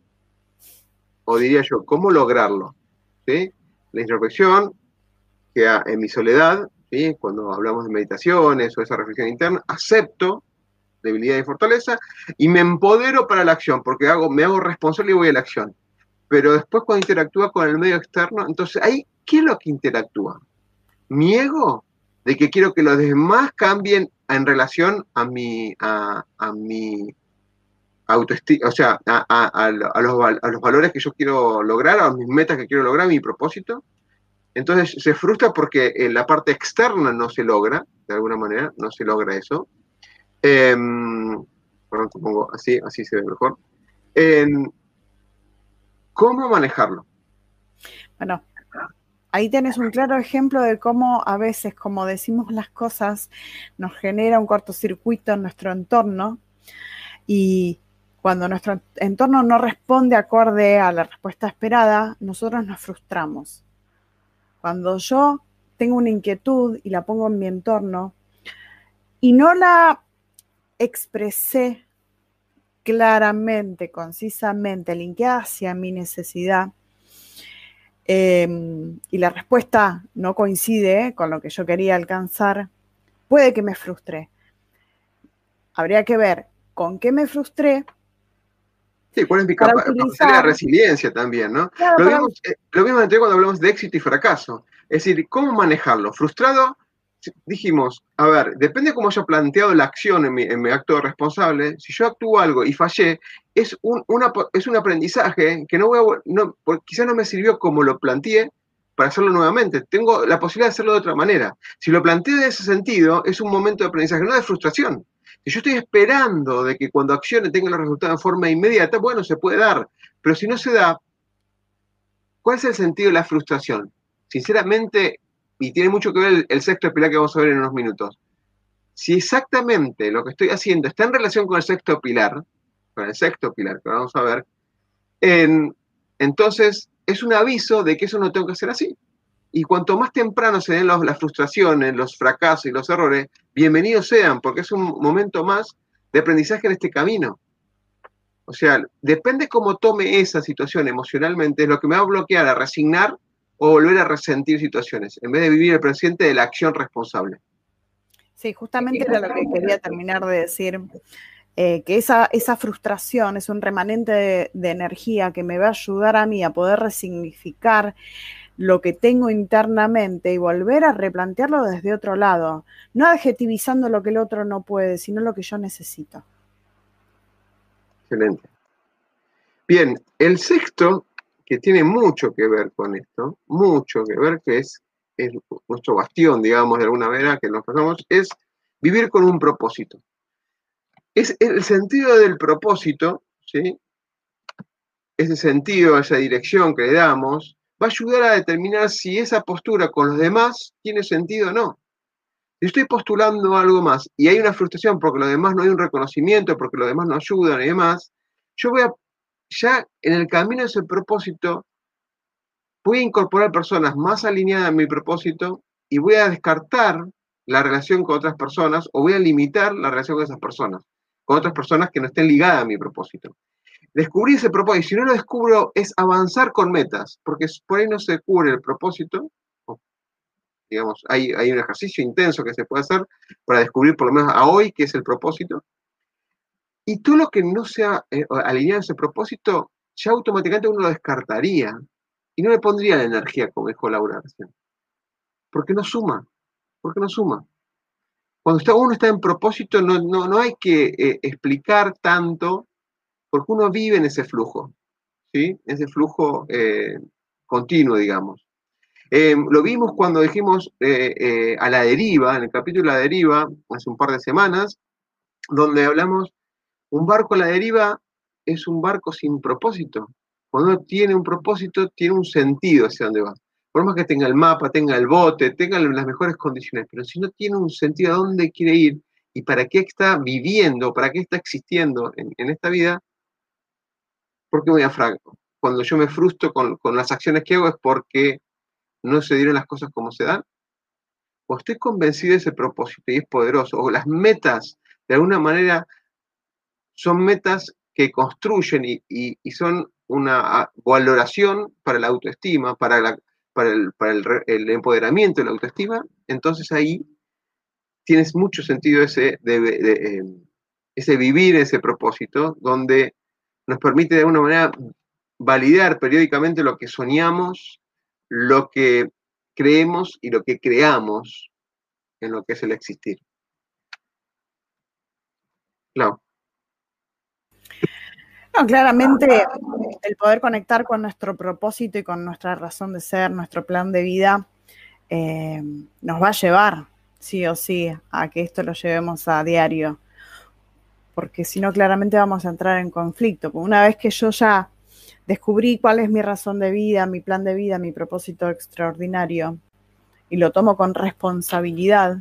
O diría yo, ¿cómo lograrlo? ¿Sí? La introspección, que en mi soledad, ¿sí? cuando hablamos de meditaciones o esa reflexión interna, acepto debilidad y fortaleza y me empodero para la acción, porque hago, me hago responsable y voy a la acción. Pero después cuando interactúa con el medio externo, entonces ahí, ¿qué es lo que interactúa? ¿Mi ego de que quiero que los demás cambien en relación a mi, a, mi autoestima, o sea, a, los, valores que yo quiero lograr, a mis metas que quiero lograr, a mi propósito. Entonces se frustra porque en la parte externa no se logra, de alguna manera, no se logra eso. Eh, perdón, pongo así, así se ve mejor. ¿Cómo manejarlo? Bueno, ahí tenés un claro ejemplo de cómo a veces, como decimos las cosas, nos genera un cortocircuito en nuestro entorno y cuando nuestro entorno no responde acorde a la respuesta esperada, nosotros nos frustramos. Cuando yo tengo una inquietud y la pongo en mi entorno y no la expresé claramente, concisamente, linkeada hacia mi necesidad, em, y la respuesta no coincide con lo que yo quería alcanzar, puede que me frustre. Habría que ver con qué me frustré. Sí, cuál es mi capacidad de resiliencia también, ¿no? lo, mismo, eh, lo mismo cuando hablamos de éxito y fracaso. Es decir, ¿cómo manejarlo? ¿Frustrado? Dijimos, a ver, depende de cómo haya planteado la acción en mi, acto responsable, si yo actúo algo y fallé, es un, es un aprendizaje que no voy a, no, quizás no me sirvió como lo planteé para hacerlo nuevamente. Tengo la posibilidad de hacerlo de otra manera. Si lo planteo de ese sentido, es un momento de aprendizaje, no de frustración. Si yo estoy esperando de que cuando accione tenga los resultados de forma inmediata, bueno, se puede dar. Pero si no se da, ¿cuál es el sentido de la frustración? Sinceramente, y tiene mucho que ver el, sexto pilar que vamos a ver en unos minutos. Si exactamente lo que estoy haciendo está en relación con el sexto pilar, con el sexto pilar que vamos a ver, entonces es un aviso de que eso no tengo que hacer así. Y cuanto más temprano se den las frustraciones, los fracasos y los errores, bienvenidos sean, porque es un momento más de aprendizaje en este camino. O sea, depende cómo tome esa situación emocionalmente, es lo que me va a bloquear a resignar o volver a resentir situaciones, en vez de vivir el presente de la acción responsable. Sí, justamente era lo que quería terminar de decir, eh, que esa, esa frustración es un remanente de, de, energía que me va a ayudar a mí a poder resignificar lo que tengo internamente y volver a replantearlo desde otro lado, no adjetivizando lo que el otro no puede, sino lo que yo necesito. Excelente. Bien, el sexto que tiene mucho que ver con esto, mucho que ver, que es, nuestro bastión, digamos, de alguna manera, que nos pasamos, es vivir con un propósito. Es el sentido del propósito, ¿sí? Ese sentido, esa dirección que le damos, va a ayudar a determinar si esa postura con los demás tiene sentido o no. Si estoy postulando algo más y hay una frustración porque los demás no hay un reconocimiento, porque los demás no ayudan y demás, yo voy a ya en el camino de ese propósito, voy a incorporar personas más alineadas a mi propósito y voy a descartar la relación con otras personas o voy a limitar la relación con esas personas, con otras personas que no estén ligadas a mi propósito. Descubrir ese propósito, y si no lo descubro, es avanzar con metas, porque por ahí no se cubre el propósito. Digamos, hay, hay un ejercicio intenso que se puede hacer para descubrir por lo menos a hoy qué es el propósito, y todo lo que no sea eh, alineado a ese propósito, ya automáticamente uno lo descartaría y no le pondría la energía, como dijo Laura. Porque no suma, porque no suma. Cuando está, uno está en propósito, no, no, hay que eh, explicar tanto, porque uno vive en ese flujo, ¿sí? Ese flujo eh, continuo, digamos. lo vimos cuando dijimos a la deriva, en el capítulo La deriva, hace un par de semanas, donde hablamos un barco a la deriva es un barco sin propósito. Cuando tiene un propósito, tiene un sentido hacia dónde va. Por más que tenga el mapa, tenga el bote, tenga las mejores condiciones, pero si no tiene un sentido a dónde quiere ir y para qué está viviendo, para qué está existiendo en, esta vida, ¿por qué voy a franco? Cuando yo me frustro con, con las acciones que hago es porque no se dieron las cosas como se dan. O estoy convencido de ese propósito y es poderoso, o las metas de alguna manera son metas que construyen y, son una valoración para la autoestima, para, para, el, empoderamiento de la autoestima, entonces ahí tienes mucho sentido ese, em, ese vivir ese propósito, donde nos permite de alguna manera validar periódicamente lo que soñamos, lo que creemos y lo que creamos en lo que es el existir. Claro claramente el poder conectar con nuestro propósito y con nuestra razón de ser, nuestro plan de vida, eh, nos va a llevar, sí o sí, a que esto lo llevemos a diario. Porque si no, claramente vamos a entrar en conflicto. Una vez que yo ya descubrí cuál es mi razón de vida, mi plan de vida, mi propósito extraordinario, y lo tomo con responsabilidad,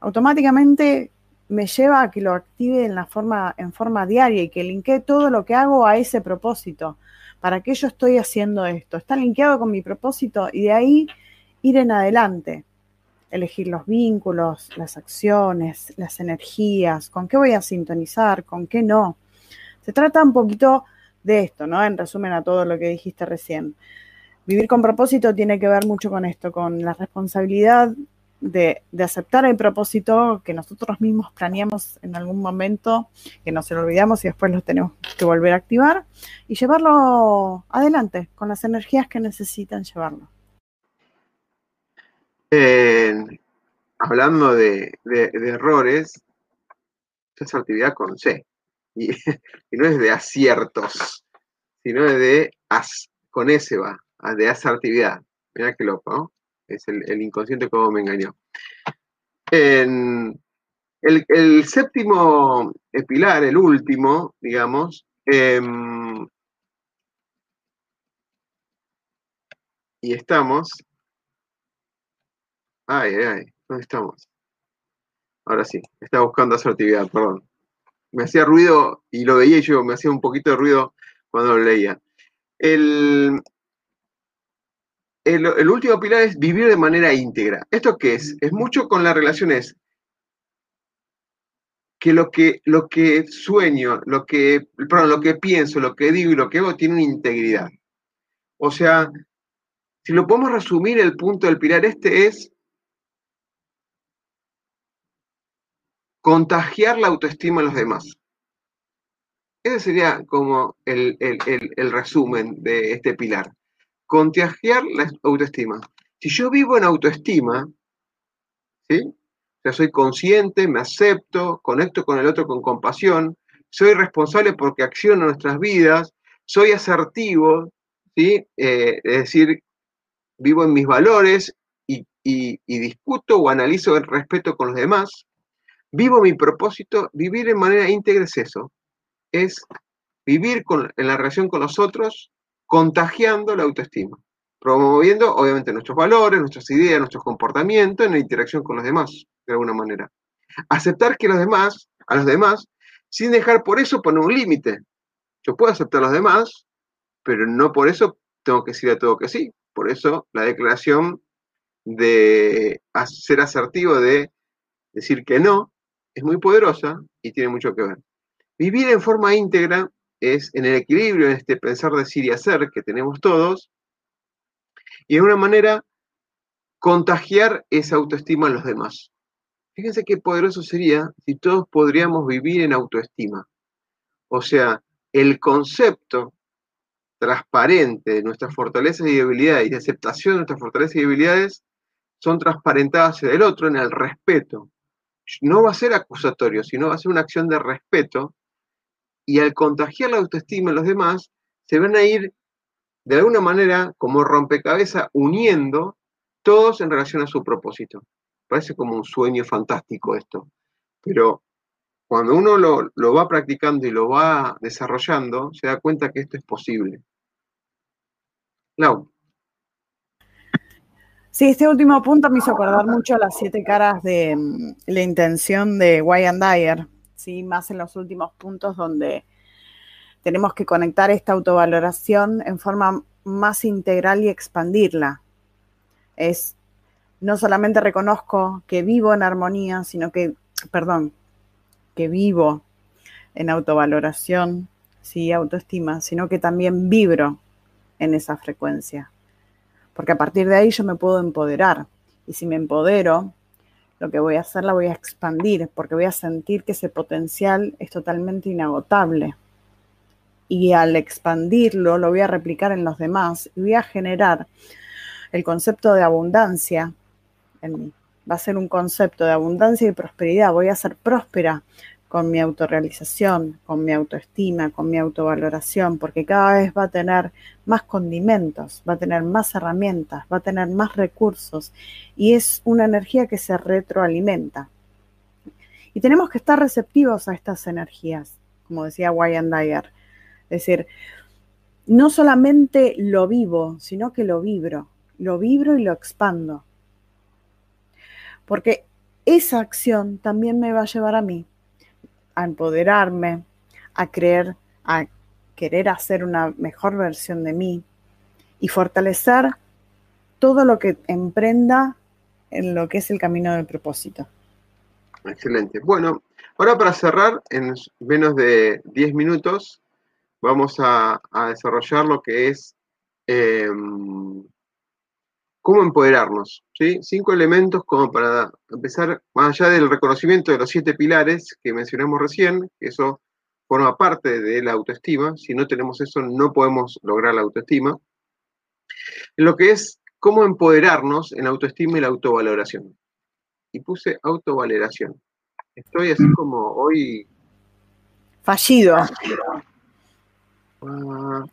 automáticamente me lleva a que lo active en, la forma, en forma diaria y que linkee todo lo que hago a ese propósito. ¿Para qué yo estoy haciendo esto? Está linkeado con mi propósito y de ahí ir en adelante. Elegir los vínculos, las acciones, las energías, con qué voy a sintonizar, con qué no. Se trata un poquito de esto, ¿no? En resumen a todo lo que dijiste recién. Vivir con propósito tiene que ver mucho con esto, con la responsabilidad de, aceptar el propósito que nosotros mismos planeamos en algún momento, que no se lo olvidamos y después lo tenemos que volver a activar y llevarlo adelante con las energías que necesitan llevarlo. hablando de, errores, es actividad con C. Y, <laughs> no es de aciertos, sino de as, con S va, de asertividad. Mira qué loco, ¿no? Es el, inconsciente como me engañó. el, séptimo pilar, el último, digamos, em, y estamos. Ay, ay, ¿dónde estamos? Ahora sí, estaba buscando asertividad, perdón. Me hacía ruido y lo veía y yo, me hacía un poquito de ruido cuando lo leía. El, el, último pilar es vivir de manera íntegra. ¿Esto qué es? Es mucho con las relaciones que lo que, lo que sueño, lo que, perdón, lo que pienso, lo que digo y lo que hago tiene una integridad. O sea, si lo podemos resumir, el punto del pilar este es contagiar la autoestima en los demás. Ese sería como el resumen de este pilar contagiar la autoestima. Si yo vivo en autoestima, ¿sí? O soy consciente, me acepto, conecto con el otro con compasión, soy responsable porque acciono nuestras vidas, soy asertivo, ¿sí? Eh, es decir, vivo en mis valores y, discuto o analizo el respeto con los demás, vivo mi propósito, vivir en manera íntegra es eso, es vivir en la relación con los otros contagiando la autoestima, promoviendo obviamente nuestros valores, nuestras ideas, nuestros comportamientos en la interacción con los demás, de alguna manera. Aceptar que los demás, a los demás, sin dejar por eso poner un límite. Yo puedo aceptar a los demás, pero no por eso tengo que decir a todo que sí. Por eso la declaración de ser asertivo, de decir que no, es muy poderosa y tiene mucho que ver. Vivir en forma íntegra es en el equilibrio, en este pensar, decir y hacer que tenemos todos, y de una manera contagiar esa autoestima a los demás. Fíjense qué poderoso sería si todos podríamos vivir en autoestima. O sea, el concepto transparente de nuestras fortalezas y debilidades y de aceptación de nuestras fortalezas y debilidades son transparentadas hacia el otro en el respeto. No va a ser acusatorio, sino va a ser una acción de respeto y al contagiar la autoestima en los demás, se van a ir de alguna manera como rompecabezas uniendo todos en relación a su propósito. Parece como un sueño fantástico esto, pero cuando uno lo, va practicando y lo va desarrollando, se da cuenta que esto es posible. Lau. Sí, este último punto me hizo acordar mucho a las siete caras de mm, la intención de Wayne Dyer, ¿sí? más en los últimos puntos donde tenemos que conectar esta autovaloración en forma más integral y expandirla. Es no solamente reconozco que vivo en armonía, sino que, perdón, que vivo en autovaloración, sí, autoestima, sino que también vibro en esa frecuencia. Porque a partir de ahí yo me puedo empoderar. Y si me empodero, lo que voy a hacer la voy a expandir porque voy a sentir que ese potencial es totalmente inagotable. Y al expandirlo lo voy a replicar en los demás y voy a generar el concepto de abundancia en mí. Va a ser un concepto de abundancia y prosperidad. Voy a ser próspera con mi autorrealización, con mi autoestima, con mi autovaloración, porque cada vez va a tener más condimentos, va a tener más herramientas, va a tener más recursos y es una energía que se retroalimenta. Y tenemos que estar receptivos a estas energías, como decía Wayne Dyer. Es decir, no solamente lo vivo, sino que lo vibro, lo vibro y lo expando. Porque esa acción también me va a llevar a mí a empoderarme, a creer, a querer hacer una mejor versión de mí y fortalecer todo lo que emprenda en lo que es el camino del propósito. Excelente. Bueno, ahora para cerrar, en menos de 10 minutos, vamos a, desarrollar lo que es em, cómo empoderarnos. ¿sí? Cinco elementos como para empezar, más allá del reconocimiento de los siete pilares que mencionamos recién, que eso forma parte de la autoestima. Si no tenemos eso, no podemos lograr la autoestima. lo que es cómo empoderarnos en la autoestima y la autovaloración. Y puse autovaloración. Estoy así como hoy... Fallido. Ah.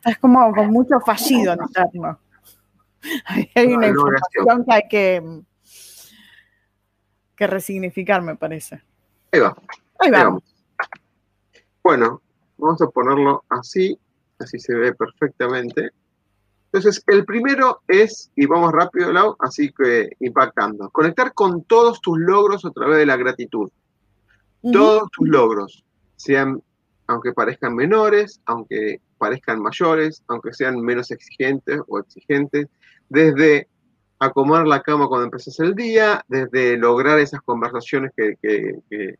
es como con mucho fallido interno. <laughs> Hay, una información que hay que, que resignificar, me parece. Ahí va. Ahí, vamos. Bueno, vamos a ponerlo así, así se ve perfectamente. Entonces, el primero es, y vamos rápido, Lau, así que impactando, conectar con todos tus logros a través de la gratitud. Todos tus logros, sean, aunque parezcan menores, aunque parezcan mayores, aunque sean menos exigentes o exigentes, desde acomodar la cama cuando empezás el día, desde lograr esas conversaciones que, que,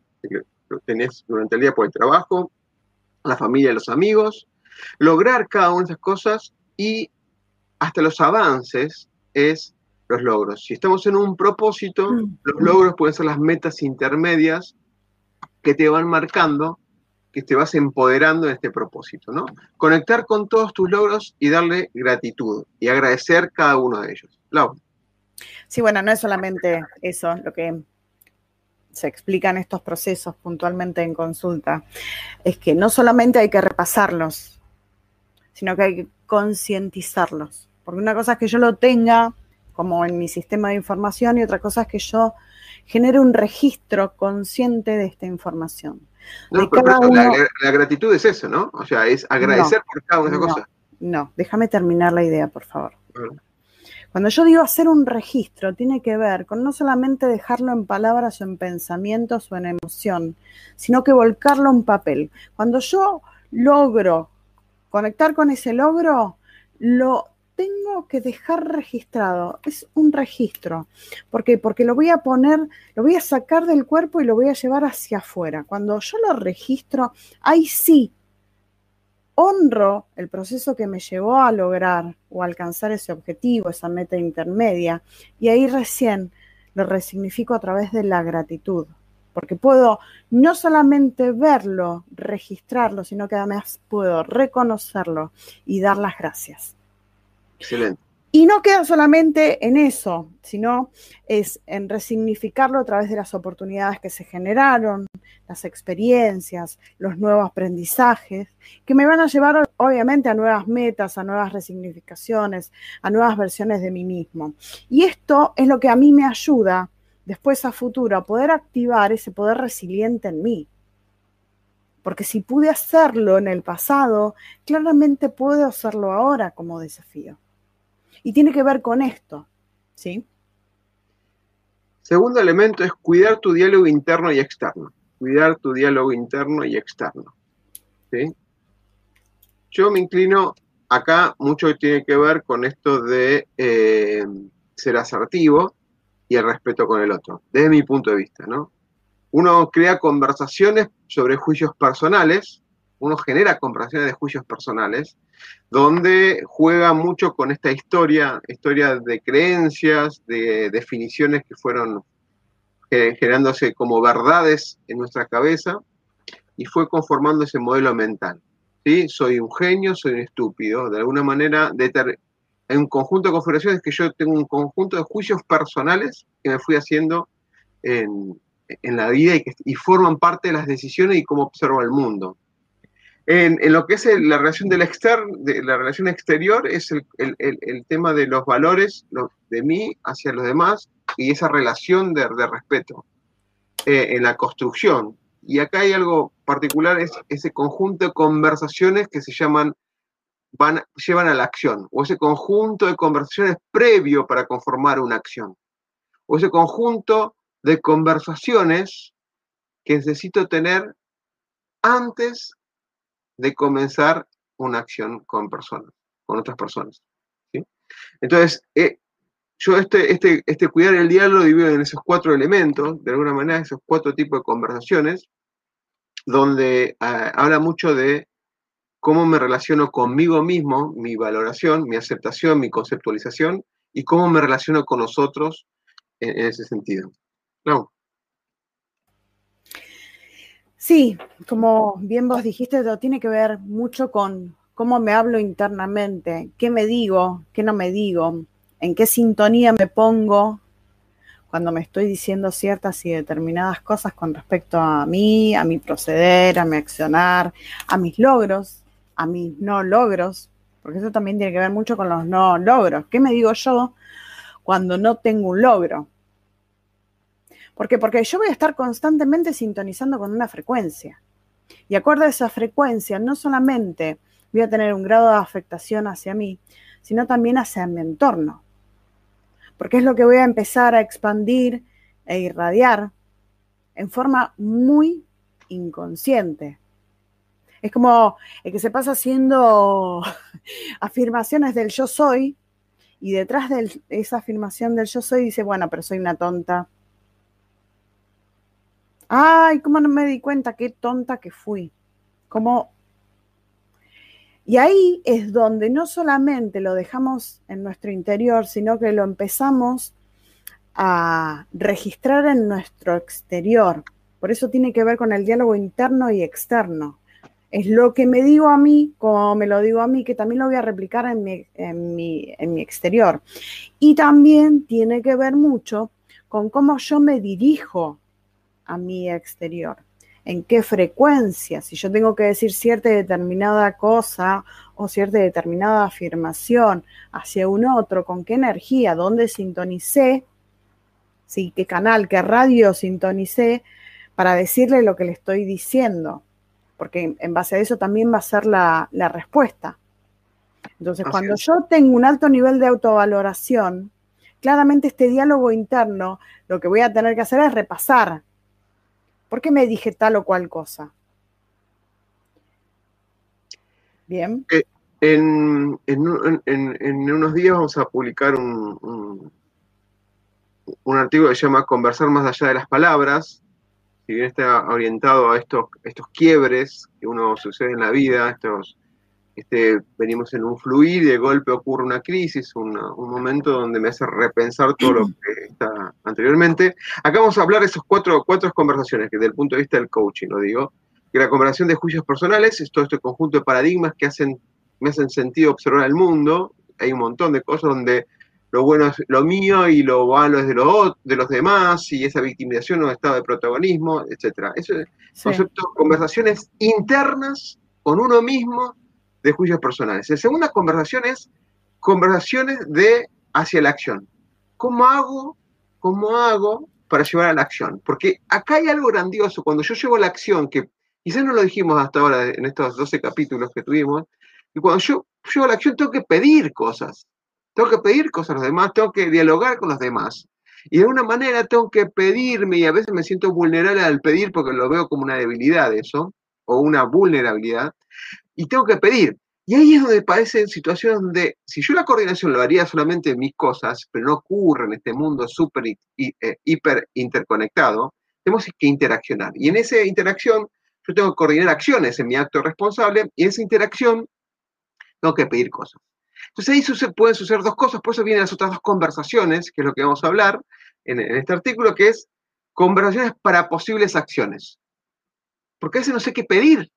tenés durante el día por el trabajo, la familia y los amigos, lograr cada una de esas cosas y hasta los avances es los logros. Si estamos en un propósito, mm. los logros pueden ser las metas intermedias que te van marcando, que te vas empoderando en este propósito, ¿no? Conectar con todos tus logros y darle gratitud y agradecer cada uno de ellos. Lau. Sí, bueno, no es solamente eso lo que se explican estos procesos puntualmente en consulta, es que no solamente hay que repasarlos, sino que hay que concientizarlos. Porque una cosa es que yo lo tenga como en mi sistema de información y otra cosa es que yo genere un registro consciente de esta información. No, la, gratitud es eso, ¿no? O sea, es agradecer por cada una de esas cosas. No, déjame terminar la idea, por favor. Cuando yo digo hacer un registro, tiene que ver con no solamente dejarlo en palabras o en pensamientos o en emoción, sino que volcarlo en papel. Cuando yo logro conectar con ese logro, lo tengo que dejar registrado. Es un registro. ¿Por qué? Porque lo voy a poner, lo voy a sacar del cuerpo y lo voy a llevar hacia afuera. Cuando yo lo registro, ahí sí honro el proceso que me llevó a lograr o alcanzar ese objetivo, esa meta intermedia, y ahí recién lo resignifico a través de la gratitud, porque puedo no solamente verlo, registrarlo, sino que además puedo reconocerlo y dar las gracias. Y no queda solamente en eso, sino es en resignificarlo a través de las oportunidades que se generaron, las experiencias, los nuevos aprendizajes, que me van a llevar obviamente a nuevas metas, a nuevas resignificaciones, a nuevas versiones de mí mismo. Y esto es lo que a mí me ayuda después a futuro a poder activar ese poder resiliente en mí. Porque si pude hacerlo en el pasado, claramente puedo hacerlo ahora como desafío. Y tiene que ver con esto, ¿sí? Segundo elemento es cuidar tu diálogo interno y externo. Cuidar tu diálogo interno y externo. ¿sí? Yo me inclino, acá mucho tiene que ver con esto de eh, ser asertivo y el respeto con el otro, desde mi punto de vista, ¿no? Uno crea conversaciones sobre juicios personales, uno genera conversaciones de juicios personales, donde juega mucho con esta historia, historia de creencias, de definiciones que fueron generándose como verdades en nuestra cabeza y fue conformando ese modelo mental. ¿sí? Soy un genio, soy un estúpido. De alguna manera, hay un conjunto de configuraciones que yo tengo un conjunto de juicios personales que me fui haciendo en, la vida y, que, y forman parte de las decisiones y cómo observo el mundo. En, lo que es la relación del de la relación exterior, es el, tema de los valores de mí hacia los demás y esa relación de, respeto eh, en la construcción. Y acá hay algo particular, es ese conjunto de conversaciones que se llaman van, llevan a la acción, o ese conjunto de conversaciones previo para conformar una acción, o ese conjunto de conversaciones que necesito tener antes de comenzar una acción con personas, con otras personas. Entonces, eh, yo este, este, este cuidar el diálogo lo divido en esos cuatro elementos, de alguna manera, esos cuatro tipos de conversaciones, donde ah, habla mucho de cómo me relaciono conmigo mismo, mi valoración, mi aceptación, mi conceptualización, y cómo me relaciono con los otros en, ese sentido. No. Sí, como bien vos dijiste, todo tiene que ver mucho con cómo me hablo internamente, qué me digo, qué no me digo, en qué sintonía me pongo cuando me estoy diciendo ciertas y determinadas cosas con respecto a mí, a mi proceder, a mi accionar, a mis logros, a mis no logros, porque eso también tiene que ver mucho con los no logros. ¿Qué me digo yo cuando no tengo un logro? ¿Por qué? Porque yo voy a estar constantemente sintonizando con una frecuencia. Y acorde a esa frecuencia, no solamente voy a tener un grado de afectación hacia mí, sino también hacia mi entorno. Porque es lo que voy a empezar a expandir e irradiar en forma muy inconsciente. Es como el que se pasa haciendo <laughs> afirmaciones del yo soy y detrás de esa afirmación del yo soy dice, bueno, pero soy una tonta, Ay, ¿cómo no me di cuenta qué tonta que fui? Como y ahí es donde no solamente lo dejamos en nuestro interior, sino que lo empezamos a registrar en nuestro exterior. Por eso tiene que ver con el diálogo interno y externo. Es lo que me digo a mí, como me lo digo a mí, que también lo voy a replicar en mi, en mi, en mi exterior. Y también tiene que ver mucho con cómo yo me dirijo a mi exterior, en qué frecuencia, si yo tengo que decir cierta determinada cosa o cierta determinada afirmación hacia un otro, con qué energía, dónde sintonicé, ¿sí? qué canal, qué radio sintonicé para decirle lo que le estoy diciendo, porque en base a eso también va a ser la, respuesta. Entonces, cuando yo tengo un alto nivel de autovaloración, claramente este diálogo interno, lo que voy a tener que hacer es repasar ¿Por qué me dije tal o cual cosa? Bien. Eh, en, unos días vamos a publicar un, un, artículo que se llama Conversar más allá de las palabras. Si bien está orientado a estos, estos quiebres que uno sucede en la vida, estos este, venimos en un fluir y de golpe ocurre una crisis, un momento donde me hace repensar todo lo que está anteriormente. Acá vamos a hablar de esas cuatro, cuatro conversaciones, que desde el punto de vista del coaching, lo digo, que la conversación de juicios personales es todo este conjunto de paradigmas que hacen, me hacen sentido observar el mundo. Hay un montón de cosas donde lo bueno es lo mío y lo malo es de, lo, de los demás, y esa victimización o estado de protagonismo, etc. Eso es concepto, conversaciones internas con uno mismo de juicios personales. La segunda conversación es conversaciones de hacia la acción. ¿Cómo hago? ¿Cómo hago para llevar a la acción? Porque acá hay algo grandioso. Cuando yo llevo a la acción, que quizás no lo dijimos hasta ahora en estos 12 capítulos que tuvimos, y cuando yo llevo la acción tengo que pedir cosas. Tengo que pedir cosas a los demás, tengo que dialogar con los demás. Y de alguna manera tengo que pedirme, y a veces me siento vulnerable al pedir porque lo veo como una debilidad eso, o una vulnerabilidad y tengo que pedir. Y ahí es donde parecen situaciones donde, si yo la coordinación lo haría solamente en mis cosas, pero no ocurre en este mundo súper eh, hiper interconectado, tenemos que interaccionar. Y en esa interacción, yo tengo que coordinar acciones en mi acto responsable, y en esa interacción tengo que pedir cosas. Entonces ahí pueden suceder dos cosas, por eso vienen las otras dos conversaciones, que es lo que vamos a hablar en, en este artículo, que es conversaciones para posibles acciones. Porque a veces no sé qué pedir,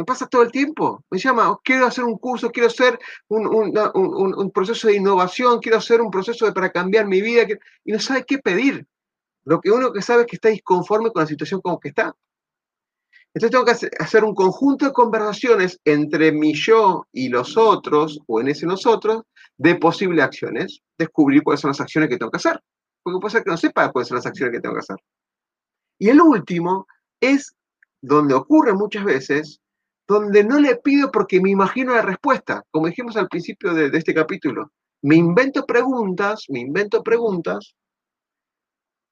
me pasa todo el tiempo. Me llama, quiero hacer un curso, quiero hacer un, proceso de innovación, quiero hacer un proceso para cambiar mi vida, y no sabe qué pedir. Lo que uno que sabe es que está disconforme con la situación como que está. Entonces tengo que hacer un conjunto de conversaciones entre mi yo y los otros, o en ese nosotros, de posibles acciones, descubrir cuáles son las acciones que tengo que hacer. Porque puede ser que no sepa cuáles son las acciones que tengo que hacer. Y el último es donde ocurre muchas veces donde no le pido porque me imagino la respuesta, como dijimos al principio de, este capítulo. Me invento preguntas, me invento preguntas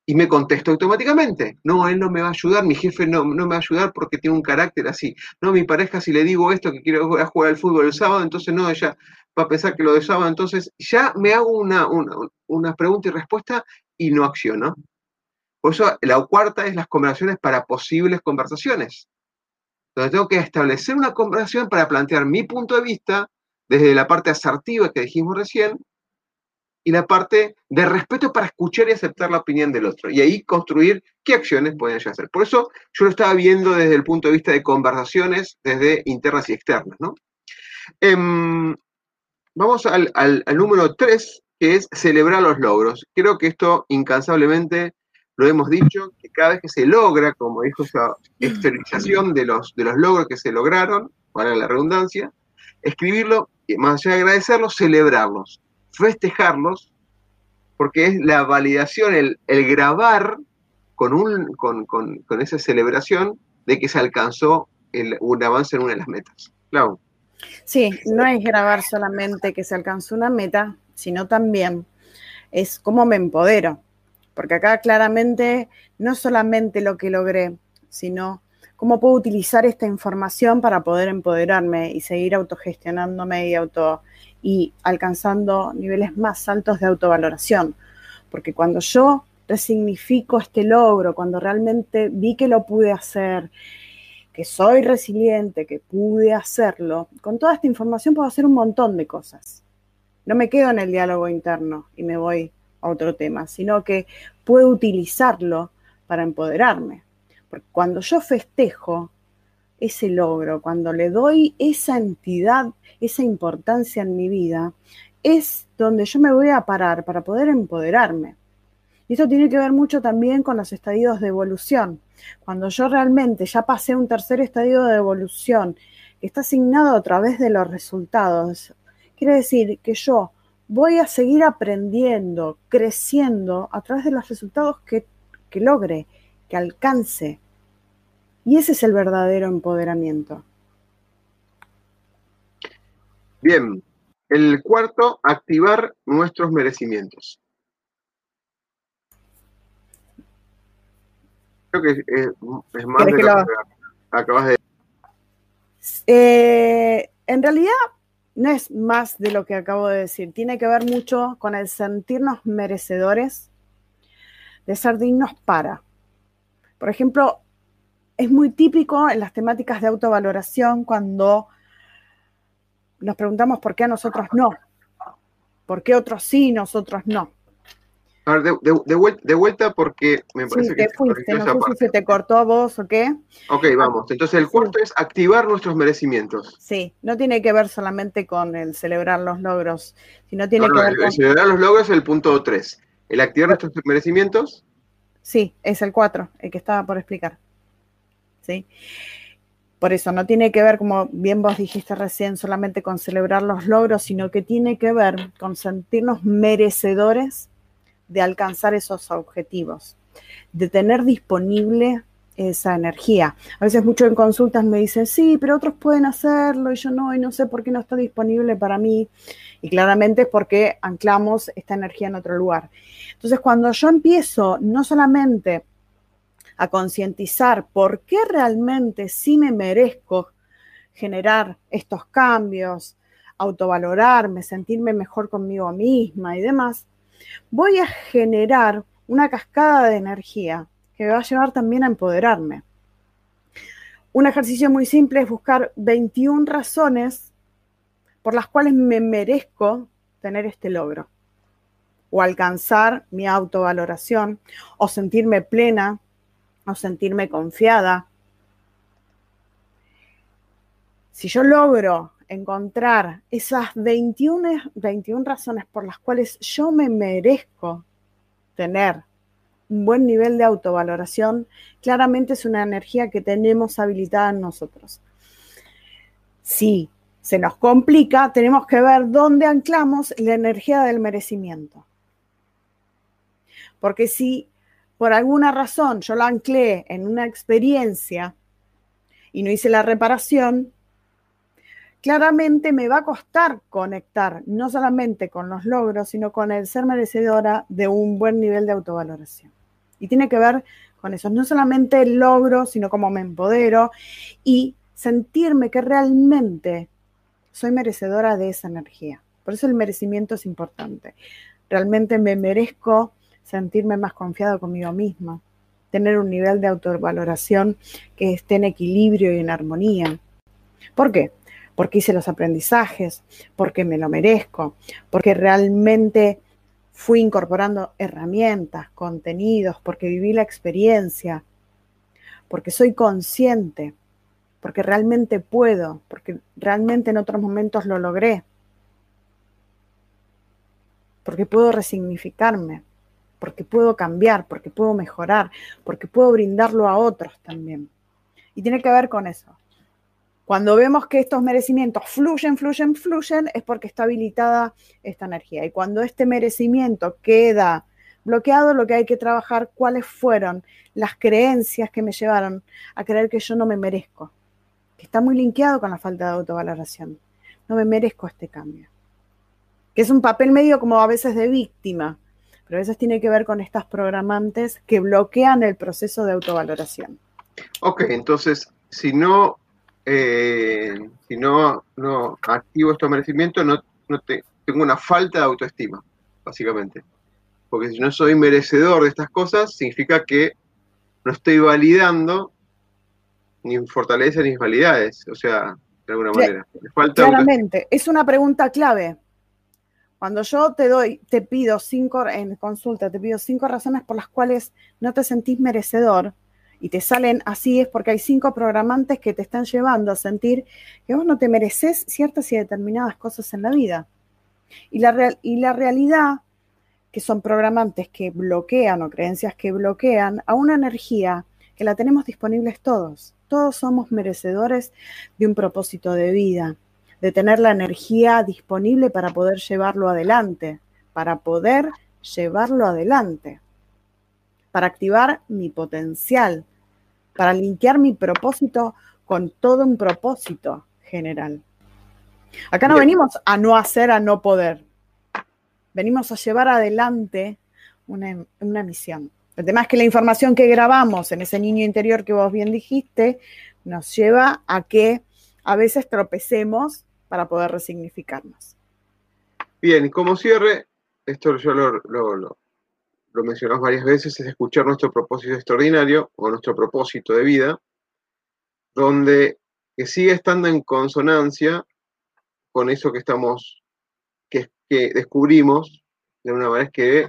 y me contesto automáticamente. No, él no me va a ayudar, mi jefe no, no, me va a ayudar porque tiene un carácter así. No, mi pareja, si le digo esto, que quiero jugar al fútbol el sábado, entonces no, ella va a pensar que lo de sábado, entonces ya me hago una, una, pregunta y respuesta y no acciono. Por eso la cuarta es las conversaciones para posibles conversaciones. Entonces tengo que establecer una conversación para plantear mi punto de vista desde la parte asertiva que dijimos recién y la parte de respeto para escuchar y aceptar la opinión del otro. Y ahí construir qué acciones pueden ya hacer. Por eso yo lo estaba viendo desde el punto de vista de conversaciones, desde internas y externas. ¿no? Em, vamos al, número tres, que es celebrar los logros. Creo que esto incansablemente lo hemos dicho, que cada vez que se logra, como dijo esa exteriorización de los, de los logros que se lograron, para la redundancia, escribirlo, más allá de agradecerlos, celebrarlos festejarlos, porque es la validación, el, grabar con, un, con, esa celebración de que se alcanzó un avance en una de las metas. Claro. Sí, no es grabar solamente que se alcanzó una meta, sino también es cómo me empodero. Porque acá claramente no solamente lo que logré, sino cómo puedo utilizar esta información para poder empoderarme y seguir autogestionándome y auto y alcanzando niveles más altos de autovaloración. Porque cuando yo resignifico este logro, cuando realmente vi que lo pude hacer, que soy resiliente, que pude hacerlo, con toda esta información puedo hacer un montón de cosas. No me quedo en el diálogo interno y me voy a otro tema, sino que puedo utilizarlo para empoderarme. Porque cuando yo festejo, ese logro, cuando le doy esa entidad, esa importancia en mi vida, es donde yo me voy a parar para poder empoderarme. Y esto tiene que ver mucho también con los estadios de evolución. Cuando yo realmente ya pasé un tercer estadio de evolución que está asignado a través de los resultados, quiere decir que yo voy a seguir aprendiendo, creciendo a través de los resultados que, que logre, que alcance. Y ese es el verdadero empoderamiento. Bien, el cuarto, activar nuestros merecimientos. Creo que es, más de lo, que acabas de eh, en realidad no es más de lo que acabo de decir. Tiene que ver mucho con el sentirnos merecedores de ser dignos para. Por ejemplo, es muy típico en las temáticas de autovaloración cuando nos preguntamos por qué a nosotros no, por qué otros sí, nosotros no. A ver, de, vuelta, porque me parece que te fuiste, no sé si se te cortó a vos o qué. Ok, vamos. Entonces el cuarto es activar nuestros merecimientos. Sí, no tiene que ver solamente con el celebrar los logros, sino tiene que ver con... celebrar los logros es el punto 3. ¿El activar nuestros merecimientos? Sí, es el 4, el que estaba por explicar. Por eso no tiene que ver, como bien vos dijiste recién, solamente con celebrar los logros, sino que tiene que ver con sentirnos merecedores de alcanzar esos objetivos, de tener disponible esa energía. A veces mucho en consultas me dicen, sí, pero otros pueden hacerlo y yo no, y no sé por qué no está disponible para mí. Y claramente es porque anclamos esta energía en otro lugar. Entonces, cuando yo empiezo no solamente a concientizar por qué realmente sí me merezco generar estos cambios, autovalorarme, sentirme mejor conmigo misma y demás, voy a generar una cascada de energía que me va a llevar también a empoderarme. Un ejercicio muy simple es buscar 21 razones por las cuales me merezco tener este logro o alcanzar mi autovaloración o sentirme plena o sentirme confiada. Si yo logro encontrar esas 21, 21 razones por las cuales yo me merezco tener un buen nivel de autovaloración, claramente es una energía que tenemos habilitada en nosotros. Si se nos complica, tenemos que ver dónde anclamos la energía del merecimiento. Porque si por alguna razón yo la anclé en una experiencia y no hice la reparación, claramente me va a costar conectar no solamente con los logros, sino con el ser merecedora de un buen nivel de autovaloración. Y tiene que ver con eso, no solamente el logro, sino cómo me empodero y sentirme que realmente soy merecedora de esa energía. Por eso el merecimiento es importante. Realmente me merezco sentirme más confiado conmigo misma, tener un nivel de autovaloración que esté en equilibrio y en armonía. ¿Por qué? Porque hice los aprendizajes, porque me lo merezco, porque realmente fui incorporando herramientas, contenidos, porque viví la experiencia, porque soy consciente, porque realmente puedo, porque realmente en otros momentos lo logré, porque puedo resignificarme, porque puedo cambiar, porque puedo mejorar, porque puedo brindarlo a otros también. Y tiene que ver con eso. Cuando vemos que estos merecimientos fluyen, fluyen, fluyen, es porque está habilitada esta energía. Y cuando este merecimiento queda bloqueado, lo que hay que trabajar, cuáles fueron las creencias que me llevaron a creer que yo no me merezco, que está muy linkeado con la falta de autovaloración. No me merezco este cambio. Que es un papel medio como a veces de víctima, pero a veces tiene que ver con estas programantes que bloquean el proceso de autovaloración. Ok, entonces, si no eh, si no, no activo estos merecimientos, no, no tengo una falta de autoestima, básicamente. Porque si no soy merecedor de estas cosas, significa que no estoy validando ni fortaleza ni validades, o sea, de alguna manera. Claramente, es una pregunta clave. Cuando yo te doy, te pido cinco, en consulta, te pido cinco razones por las cuales no te sentís merecedor, y te salen así es porque hay cinco programantes que te están llevando a sentir que vos no te mereces ciertas y determinadas cosas en la vida. Y la, y la realidad, que son programantes que bloquean o creencias que bloquean a una energía que la tenemos disponibles todos. Todos somos merecedores de un propósito de vida, de tener la energía disponible para poder llevarlo adelante, para poder llevarlo adelante para activar mi potencial, para linkear mi propósito con todo un propósito general. Acá no venimos a no hacer, a no poder. Venimos a llevar adelante una, una misión. El tema es que la información que grabamos en ese niño interior que vos bien dijiste nos lleva a que a veces tropecemos para poder resignificarnos. Bien, y como cierre, esto yo lo, lo mencionamos varias veces, es escuchar nuestro propósito extraordinario o nuestro propósito de vida, donde que sigue estando en consonancia con eso que estamos, que, descubrimos, de una manera que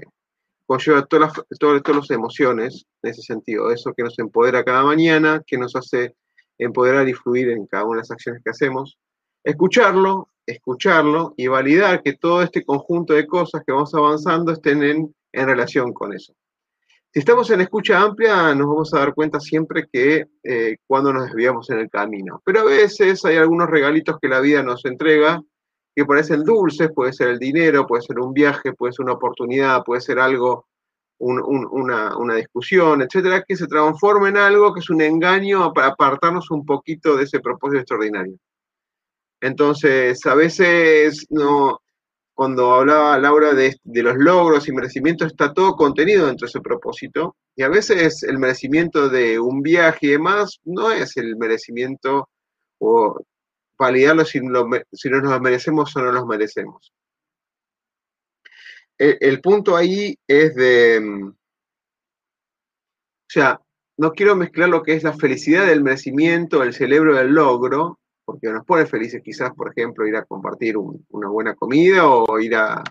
conlleva todas las, todas, todas las emociones en ese sentido, eso que nos empodera cada mañana, que nos hace empoderar y fluir en cada una de las acciones que hacemos. Escucharlo, escucharlo y validar que todo este conjunto de cosas que vamos avanzando estén en en relación con eso. Si estamos en escucha amplia, nos vamos a dar cuenta siempre que eh, cuando nos desviamos en el camino. Pero a veces hay algunos regalitos que la vida nos entrega que parecen dulces, puede ser el dinero, puede ser un viaje, puede ser una oportunidad, puede ser algo, una, una, discusión, etcétera, que se transforma en algo que es un engaño para apartarnos un poquito de ese propósito extraordinario. Entonces, a veces no, cuando hablaba Laura de, los logros y merecimientos, está todo contenido dentro de ese propósito. Y a veces el merecimiento de un viaje y demás no es el merecimiento o validarlo si, no nos lo merecemos o no los merecemos. El, punto ahí es de, o sea, no quiero mezclar lo que es la felicidad del merecimiento, el celebro del logro, porque nos pone felices quizás, por ejemplo, ir a compartir una buena comida o ir a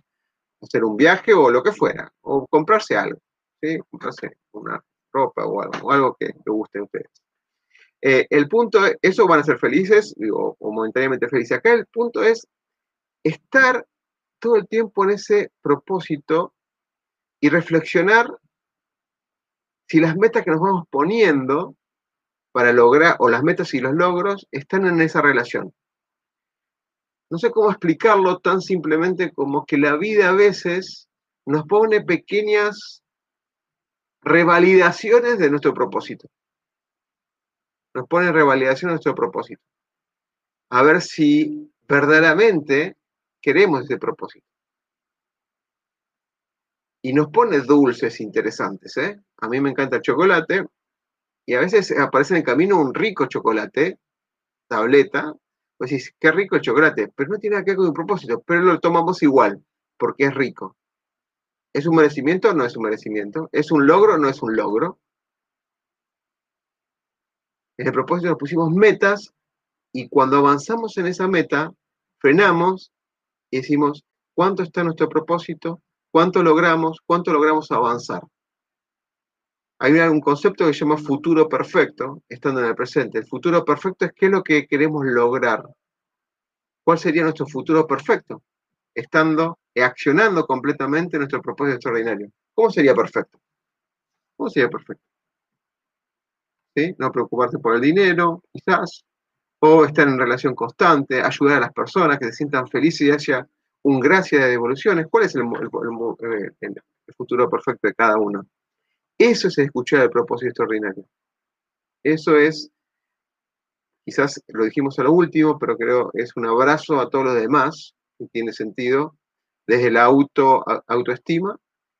hacer un viaje o lo que fuera, o comprarse algo, ¿sí? comprarse una ropa o algo, algo que le guste a ustedes. Eh, el punto, es, eso van a ser felices, digo, o momentáneamente felices. Acá el punto es estar todo el tiempo en ese propósito y reflexionar si las metas que nos vamos poniendo para lograr, o las metas y los logros están en esa relación. No sé cómo explicarlo tan simplemente como que la vida a veces nos pone pequeñas revalidaciones de nuestro propósito. Nos pone revalidación de nuestro propósito. a ver si verdaderamente queremos ese propósito. Y nos pone dulces interesantes, ¿eh? A mí me encanta el chocolate y a veces aparece en el camino un rico chocolate, tableta, pues dices, qué rico el chocolate, pero no tiene nada que ver con un propósito, pero lo tomamos igual, porque es rico. ¿Es un merecimiento o no es un merecimiento? ¿Es un logro o no es un logro? En el propósito nos pusimos metas y cuando avanzamos en esa meta, frenamos y decimos, ¿cuánto está nuestro propósito? ¿Cuánto logramos? ¿Cuánto logramos avanzar? Hay un concepto que se llama futuro perfecto, estando en el presente. El futuro perfecto es qué es lo que queremos lograr. ¿Cuál sería nuestro futuro perfecto? Estando, accionando completamente nuestro propósito extraordinario. ¿Cómo sería perfecto? ¿Cómo sería perfecto? ¿Sí? No preocuparse por el dinero, quizás, o estar en relación constante, ayudar a las personas que se sientan felices y haya un gracia de devoluciones. ¿Cuál es el futuro perfecto de cada uno? Eso es escuchar el propósito extraordinario. Eso es, quizás lo dijimos a lo último, pero creo es un abrazo a todos los demás, que tiene sentido, desde la auto, autoestima,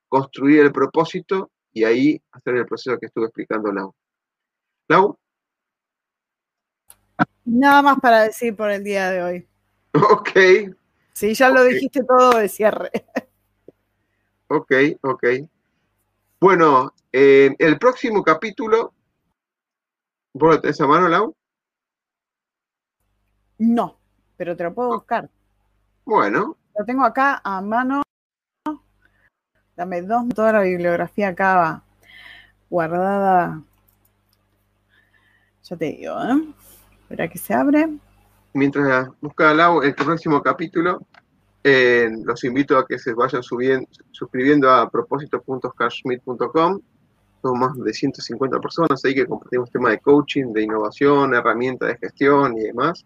construir el propósito y ahí hacer el proceso que estuve explicando Lau. Lau. Nada más para decir por el día de hoy. <laughs> Ok. Sí, ya lo dijiste todo de cierre. Ok, ok. Bueno, el próximo capítulo, ¿vos lo tenés a mano, Lau? No, pero te lo puedo buscar. Bueno. Lo tengo acá a mano. Dame dos, toda la bibliografía acá guardada. Ya te digo, ¿eh? Espera que se abre. Mientras busca Lau el próximo capítulo, eh, los invito a que se vayan subiendo, suscribiendo a propósito.cashmeet.com. Somos más de 150 personas ahí que compartimos temas de coaching, de innovación, herramientas de gestión y demás,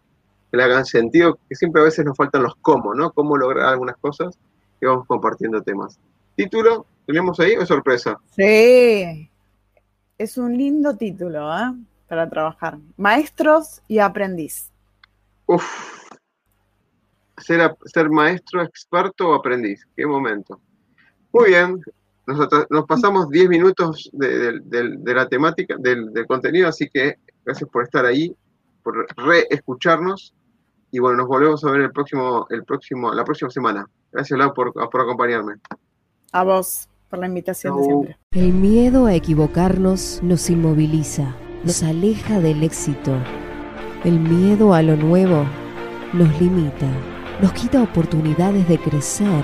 que le hagan sentido, que siempre a veces nos faltan los cómo, ¿no? Cómo lograr algunas cosas y vamos compartiendo temas. ¿Título? ¿Tenemos ahí o sorpresa? Sí, es un lindo título, ¿eh? Para trabajar. Maestros y aprendiz. Uf, ser, ser maestro, experto o aprendiz. Qué momento. Muy bien, nosotros nos pasamos 10 minutos de, la temática, del, contenido, así que gracias por estar ahí, por reescucharnos y bueno, nos volvemos a ver el próximo, el próximo, la próxima semana. Gracias, Lau, por, por acompañarme. A vos por la invitación de siempre. El miedo a equivocarnos nos inmoviliza, nos aleja del éxito. El miedo a lo nuevo nos limita nos quita oportunidades de crecer.